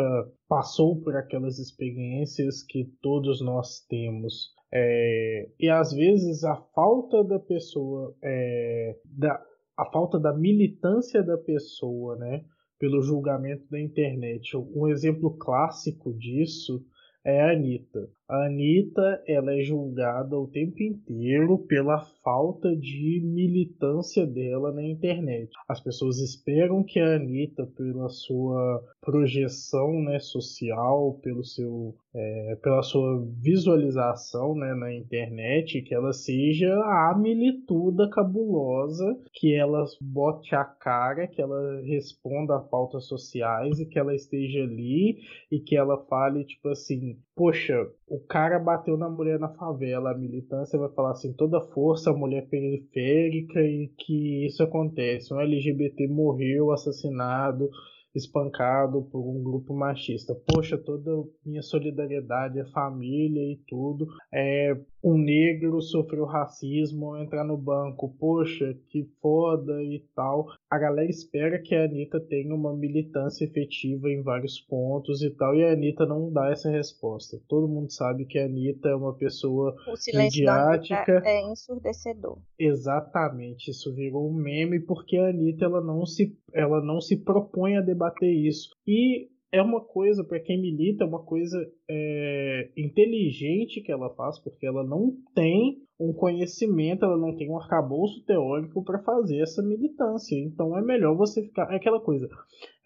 passou por aquelas experiências que todos nós temos. É, e às vezes a falta da pessoa, é, da, a falta da militância da pessoa, né? Pelo julgamento da internet. Um exemplo clássico disso é a Anitta. A Anitta ela é julgada o tempo inteiro pela falta de militância dela na internet. As pessoas esperam que a Anitta, pela sua projeção né, social, pelo seu, é, pela sua visualização né, na internet, que ela seja a milituda cabulosa, que ela bote a cara, que ela responda a pautas sociais e que ela esteja ali e que ela fale tipo assim, poxa, o cara bateu na mulher na favela, a militância vai falar assim, toda força, a mulher periférica e que isso acontece. Um LGBT morreu assassinado espancado por um grupo machista. Poxa, toda minha solidariedade à família e tudo. É, um negro sofreu racismo, entrar no banco, poxa, que foda e tal. A galera espera que a Anitta tenha uma militância efetiva em vários pontos e tal, e a Anitta não dá essa resposta. Todo mundo sabe que a Anitta é uma pessoa o silêncio midiática. é ensurdecedor. Exatamente, isso virou um meme porque a Anitta ela não se, ela não se propõe a debater isso. E é uma coisa, para quem milita, é uma coisa é, inteligente que ela faz, porque ela não tem um conhecimento, ela não tem um arcabouço teórico para fazer essa militância. Então é melhor você ficar. É aquela coisa.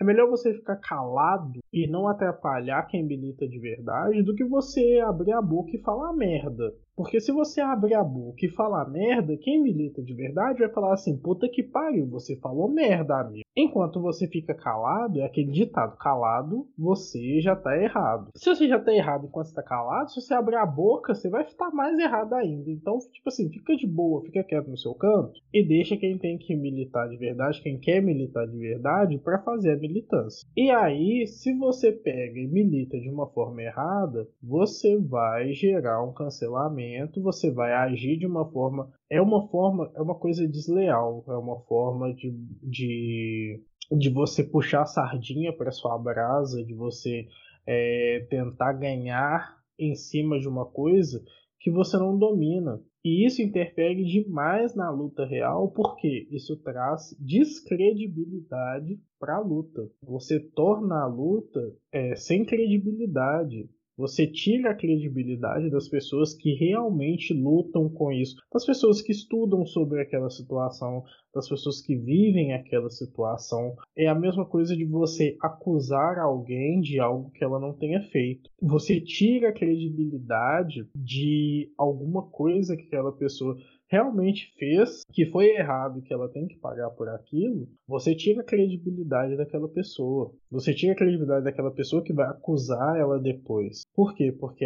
É melhor você ficar calado e não atrapalhar quem milita de verdade do que você abrir a boca e falar merda. Porque se você abrir a boca e falar merda, quem milita de verdade vai falar assim: puta que pariu, você falou merda, amigo. Enquanto você fica calado, é aquele ditado: calado, você já tá errado. Se você já tá errado enquanto está calado, se você abrir a boca, você vai estar mais errado ainda. Então, tipo assim, fica de boa, fica quieto no seu canto e deixa quem tem que militar de verdade, quem quer militar de verdade, para fazer a militância. E aí, se você pega e milita de uma forma errada, você vai gerar um cancelamento, você vai agir de uma forma. É uma forma, é uma coisa desleal, é uma forma de, de, de você puxar a sardinha para sua brasa, de você é, tentar ganhar em cima de uma coisa que você não domina. E isso interfere demais na luta real, porque isso traz descredibilidade para a luta. Você torna a luta é, sem credibilidade. Você tira a credibilidade das pessoas que realmente lutam com isso, das pessoas que estudam sobre aquela situação, das pessoas que vivem aquela situação. É a mesma coisa de você acusar alguém de algo que ela não tenha feito. Você tira a credibilidade de alguma coisa que aquela pessoa realmente fez, que foi errado e que ela tem que pagar por aquilo, você tira a credibilidade daquela pessoa. Você tira a credibilidade daquela pessoa que vai acusar ela depois. Por quê? Porque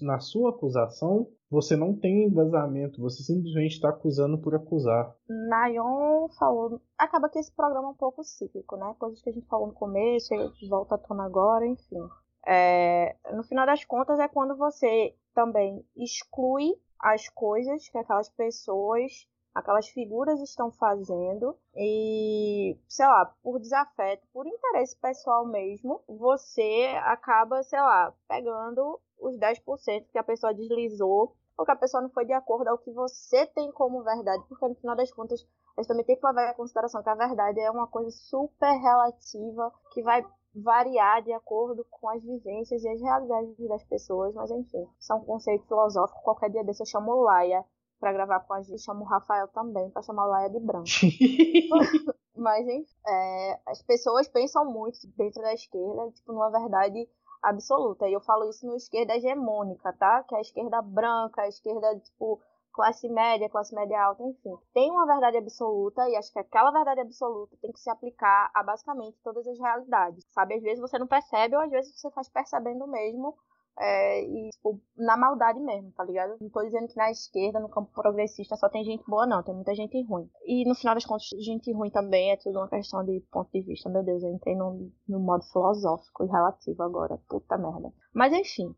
na sua acusação você não tem embasamento, você simplesmente está acusando por acusar. Nayon falou. Acaba que esse programa é um pouco cíclico, né? Coisas que a gente falou no começo, volta à tona agora, enfim. É, no final das contas, é quando você também exclui as coisas que aquelas pessoas, aquelas figuras estão fazendo. E, sei lá, por desafeto, por interesse pessoal mesmo, você acaba, sei lá, pegando os 10% que a pessoa deslizou ou que a pessoa não foi de acordo ao que você tem como verdade, porque no final das contas a gente também tem que levar em consideração que a verdade é uma coisa super relativa que vai variar de acordo com as vivências e as realidades das pessoas, mas enfim, são conceitos filosóficos. Qualquer dia desse eu chamo Laia para gravar com a gente, chamo o Rafael também para chamar Laia de branco. mas enfim, é, as pessoas pensam muito dentro da esquerda, tipo, numa verdade absoluta. E eu falo isso no esquerda hegemônica, tá? Que é a esquerda branca, a esquerda, tipo, classe média, classe média alta, enfim. Tem uma verdade absoluta e acho que aquela verdade absoluta tem que se aplicar a basicamente todas as realidades, sabe? Às vezes você não percebe ou às vezes você faz percebendo mesmo é, e, tipo, na maldade mesmo, tá ligado? Não tô dizendo que na esquerda, no campo progressista, só tem gente boa, não. Tem muita gente ruim. E no final das contas, gente ruim também é tudo uma questão de ponto de vista. Meu Deus, eu entrei no, no modo filosófico e relativo agora. Puta merda. Mas enfim,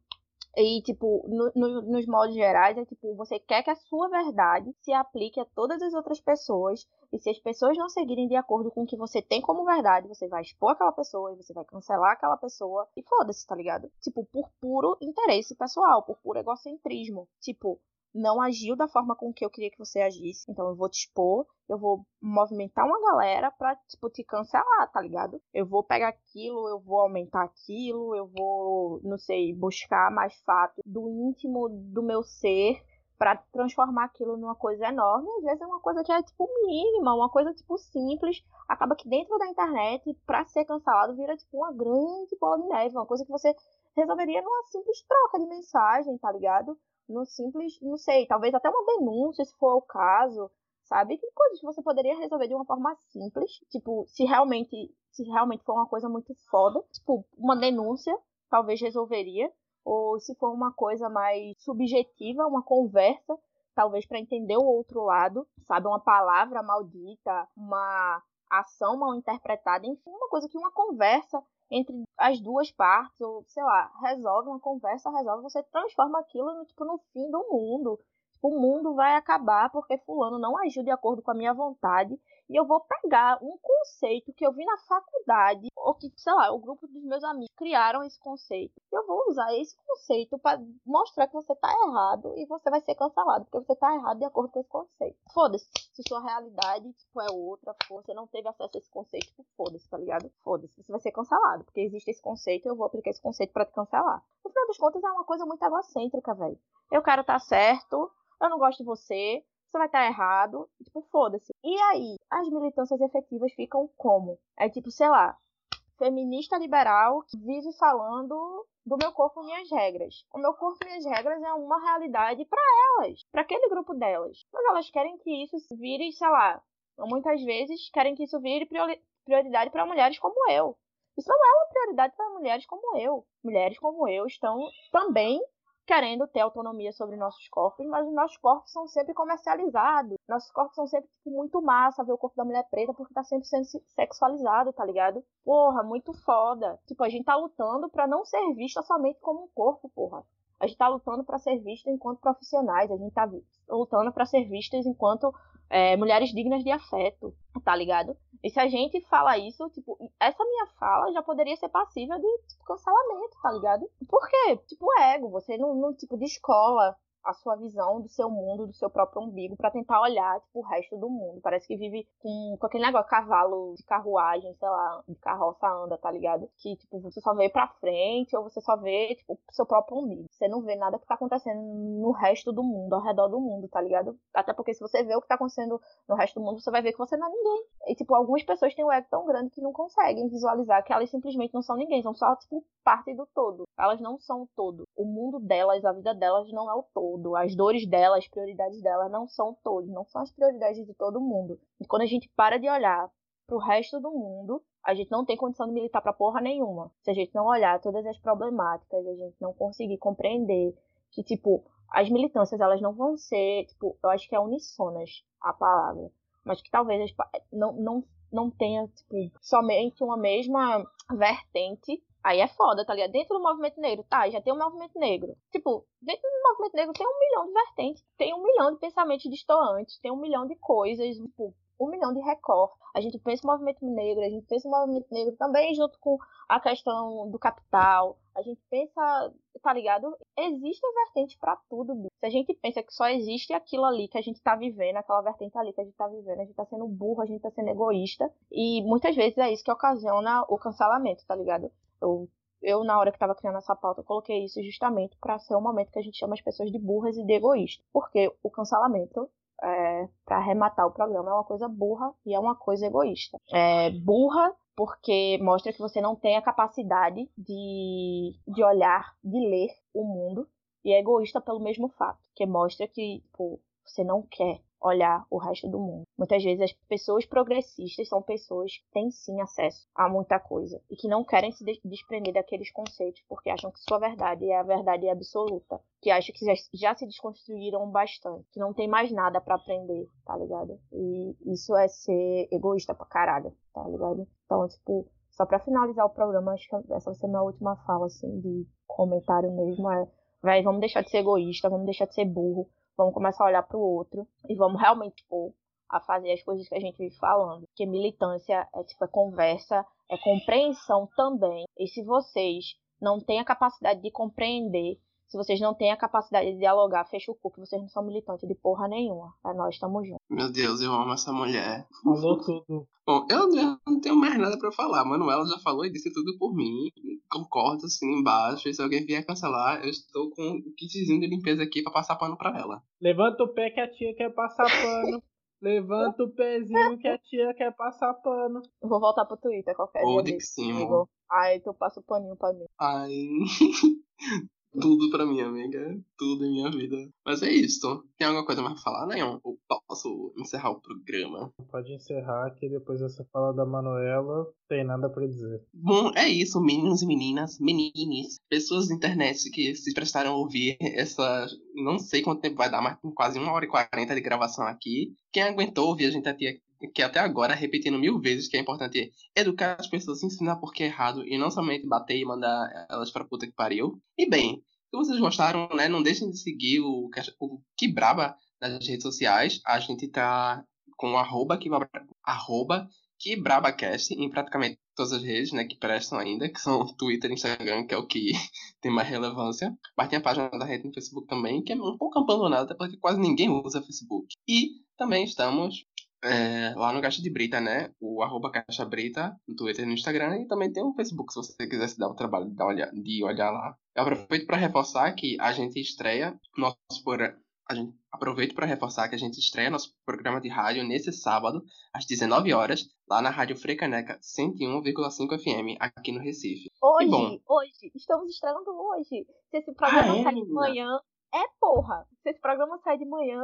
e, tipo, no, no, nos modos gerais, é tipo, você quer que a sua verdade se aplique a todas as outras pessoas. E se as pessoas não seguirem de acordo com o que você tem como verdade, você vai expor aquela pessoa e você vai cancelar aquela pessoa. E foda-se, tá ligado? Tipo, por puro interesse pessoal, por puro egocentrismo. Tipo, não agiu da forma com que eu queria que você agisse. Então eu vou te expor, eu vou movimentar uma galera pra, tipo, te cancelar, tá ligado? Eu vou pegar aquilo, eu vou aumentar aquilo, eu vou, não sei, buscar mais fatos do íntimo do meu ser para transformar aquilo numa coisa enorme, às vezes é uma coisa que é tipo mínima, uma coisa tipo simples, acaba que dentro da internet, para ser cancelado, vira tipo uma grande bola de neve, uma coisa que você resolveria numa simples troca de mensagem, tá ligado? No simples, não sei, talvez até uma denúncia, se for o caso, sabe? Que coisas você poderia resolver de uma forma simples, tipo, se realmente, se realmente for uma coisa muito foda, tipo, uma denúncia, talvez resolveria, ou se for uma coisa mais subjetiva, uma conversa, talvez para entender o outro lado, sabe? Uma palavra maldita, uma ação mal interpretada, enfim, uma coisa que uma conversa entre as duas partes, ou sei lá, resolve uma conversa, resolve, você transforma aquilo no, tipo, no fim do mundo. Tipo, o mundo vai acabar porque fulano não agiu de acordo com a minha vontade e eu vou pegar um conceito que eu vi na faculdade, ou que, sei lá, o grupo dos meus amigos criaram esse conceito. Eu vou usar esse conceito para mostrar que você tá errado e você vai ser cancelado, porque você tá errado de acordo com esse conceito. Foda-se. Se sua realidade, tipo, é outra, você não teve acesso a esse conceito, tipo, foda-se, tá ligado? Foda-se. Você vai ser cancelado, porque existe esse conceito e eu vou aplicar esse conceito para te cancelar. No final das contas, é uma coisa muito egocêntrica, velho. Eu quero estar tá certo, eu não gosto de você, você vai estar errado, tipo, foda-se. E aí, as militâncias efetivas ficam como? É tipo, sei lá, feminista liberal que vive falando do meu corpo minhas regras. O meu corpo minhas regras é uma realidade para elas, para aquele grupo delas. Mas elas querem que isso vire, sei lá, muitas vezes querem que isso vire prioridade para mulheres como eu. Isso não é uma prioridade para mulheres como eu. Mulheres como eu estão também querendo ter autonomia sobre nossos corpos, mas os nossos corpos são sempre comercializados. Nossos corpos são sempre tipo, muito massa ver o corpo da mulher preta porque tá sempre sendo sexualizado, tá ligado? Porra, muito foda. Tipo, a gente tá lutando para não ser vista somente como um corpo, porra. A gente tá lutando para ser vista enquanto profissionais, a gente tá lutando para ser vistas enquanto é, mulheres dignas de afeto, tá ligado? E se a gente fala isso, tipo, essa minha fala já poderia ser passível de tipo, cancelamento, tá ligado? Por quê? Tipo, ego, você não, não tipo, de escola a sua visão do seu mundo, do seu próprio umbigo, para tentar olhar, tipo, o resto do mundo. Parece que vive com, com aquele negócio, cavalo de carruagem, sei lá, de carroça anda, tá ligado? Que, tipo, você só vê pra frente ou você só vê, tipo, o seu próprio umbigo. Você não vê nada que tá acontecendo no resto do mundo, ao redor do mundo, tá ligado? Até porque se você vê o que tá acontecendo no resto do mundo, você vai ver que você não é ninguém. E, tipo, algumas pessoas têm um ego tão grande que não conseguem visualizar que elas simplesmente não são ninguém, são só, tipo, parte do todo. Elas não são o todo. O mundo delas, a vida delas não é o todo todo. As dores dela, as prioridades dela não são todos, não são as prioridades de todo mundo. E quando a gente para de olhar pro resto do mundo, a gente não tem condição de militar pra porra nenhuma. Se a gente não olhar todas as problemáticas, a gente não conseguir compreender que, tipo, as militâncias, elas não vão ser, tipo, eu acho que é unissonas a palavra, mas que talvez não, não, não tenha, tipo, somente uma mesma vertente Aí é foda, tá ligado? Dentro do movimento negro, tá, já tem um movimento negro. Tipo, dentro do movimento negro tem um milhão de vertentes, tem um milhão de pensamentos distoantes, tem um milhão de coisas, tipo, um milhão de recortes. A gente pensa o movimento negro, a gente pensa o movimento negro também junto com a questão do capital. A gente pensa, tá ligado? Existe vertente para tudo, bicho. Se a gente pensa que só existe aquilo ali que a gente tá vivendo, aquela vertente ali que a gente tá vivendo, a gente tá sendo burro, a gente tá sendo egoísta. E muitas vezes é isso que ocasiona o cancelamento, tá ligado? Eu, eu, na hora que estava criando essa pauta, coloquei isso justamente para ser o momento que a gente chama as pessoas de burras e de egoístas. Porque o cancelamento, é, para arrematar o programa, é uma coisa burra e é uma coisa egoísta. É burra porque mostra que você não tem a capacidade de, de olhar, de ler o mundo. E é egoísta pelo mesmo fato, que mostra que pô, você não quer olhar o resto do mundo. Muitas vezes as pessoas progressistas são pessoas que têm sim acesso a muita coisa e que não querem se desprender daqueles conceitos porque acham que sua verdade é a verdade absoluta, que acham que já, se desconstruíram bastante, que não tem mais nada para aprender, tá ligado? E isso é ser egoísta pra caralho, tá ligado? Então, tipo, só para finalizar o programa, acho que essa vai ser minha última fala, assim, de comentário mesmo, é, vai, vamos deixar de ser egoísta, vamos deixar de ser burro, Vamos começar a olhar para o outro e vamos realmente pôr a fazer as coisas que a gente vive falando. Que militância é tipo é conversa, é compreensão também. E se vocês não têm a capacidade de compreender, se vocês não têm a capacidade de dialogar, fecha o cu, que vocês não são militantes de porra nenhuma. É nós estamos juntos. Meu Deus, eu amo essa mulher. Falou tudo. Bom, eu não tenho mais nada para falar. Manuela já falou e disse tudo por mim. Concordo, assim, embaixo. E se alguém vier cancelar, eu estou com o kitzinho de limpeza aqui para passar pano pra ela. Levanta o pé que a tia quer passar pano. Levanta o pezinho que a tia quer passar pano. vou voltar pro Twitter qualquer Ou dia. de cima. Ai, tu passa o paninho pra mim. Ai. tudo pra mim, amiga. Tudo em minha vida. Mas é isso. Tem alguma coisa mais pra falar, Neon? Ou posso encerrar o programa? Pode encerrar, que depois dessa fala da Manuela, tem nada pra dizer. Bom, é isso, meninos e meninas, menines, pessoas da internet que se prestaram a ouvir essa. Não sei quanto tempo vai dar, mas quase uma hora e quarenta de gravação aqui. Quem aguentou ouvir a gente até que até agora, repetindo mil vezes que é importante educar as pessoas, ensinar porque é errado e não somente bater e mandar elas pra puta que pariu. E bem, se vocês gostaram, né, não deixem de seguir o, o Que Braba nas redes sociais. A gente tá com arroba que, arroba que BrabaCast em praticamente todas as redes, né, que prestam ainda, que são Twitter e Instagram, que é o que tem mais relevância. Mas tem a página da rede no Facebook também, que é um pouco abandonada, porque quase ninguém usa Facebook. E também estamos é, lá no Caixa de Brita, né? O arroba Caixa Brita no Twitter e no Instagram. E também tem o Facebook, se você quiser se dar o trabalho de, dar olhar, de olhar lá. Eu aproveito para reforçar que a gente estreia nosso programa. Gente aproveito para reforçar que a gente estreia nosso programa de rádio nesse sábado, às 19 horas, lá na Rádio Frecaneca 101,5 FM, aqui no Recife. Hoje, bom, hoje, estamos estreando hoje. Se esse programa Ah, é, sair de manhã, é porra. Se esse programa sair de manhã,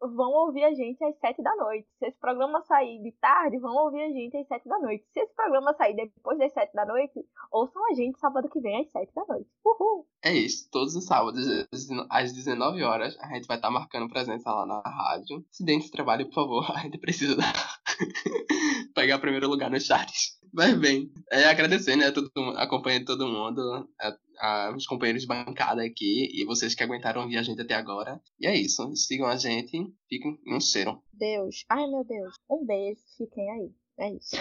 vão ouvir a gente às sete da noite. Se esse programa sair de tarde, vão ouvir a gente às sete da noite. Se esse programa sair depois das sete da noite, ouçam a gente sábado que vem às sete da noite. Uhul! É isso, todos os sábados, às 19 horas, a gente vai estar marcando presença lá na rádio. Se dentro de trabalho, por favor, a gente precisa pegar primeiro lugar nos charts. Mas bem, é agradecer, né, todo, acompanhando todo mundo, a, a, os companheiros de bancada aqui e vocês que aguentaram ouvir a gente até agora. E é isso, sigam a gente, fiquem um cheiro. Deus, ai meu Deus, um beijo, fiquem aí. É isso.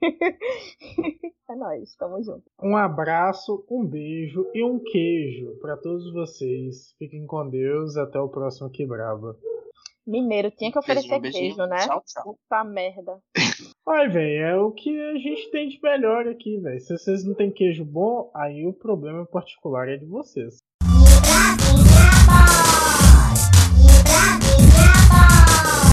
é nóis, tamo junto. Um abraço, um beijo e um queijo para todos vocês. Fiquem com Deus até o próximo Que Brava. Mineiro tinha que oferecer beijinho, queijo, né? Tchau, tchau. Puta merda. Ai, velho, é o que a gente tem de melhor aqui, velho. Se vocês não têm queijo bom, aí o problema particular é de vocês.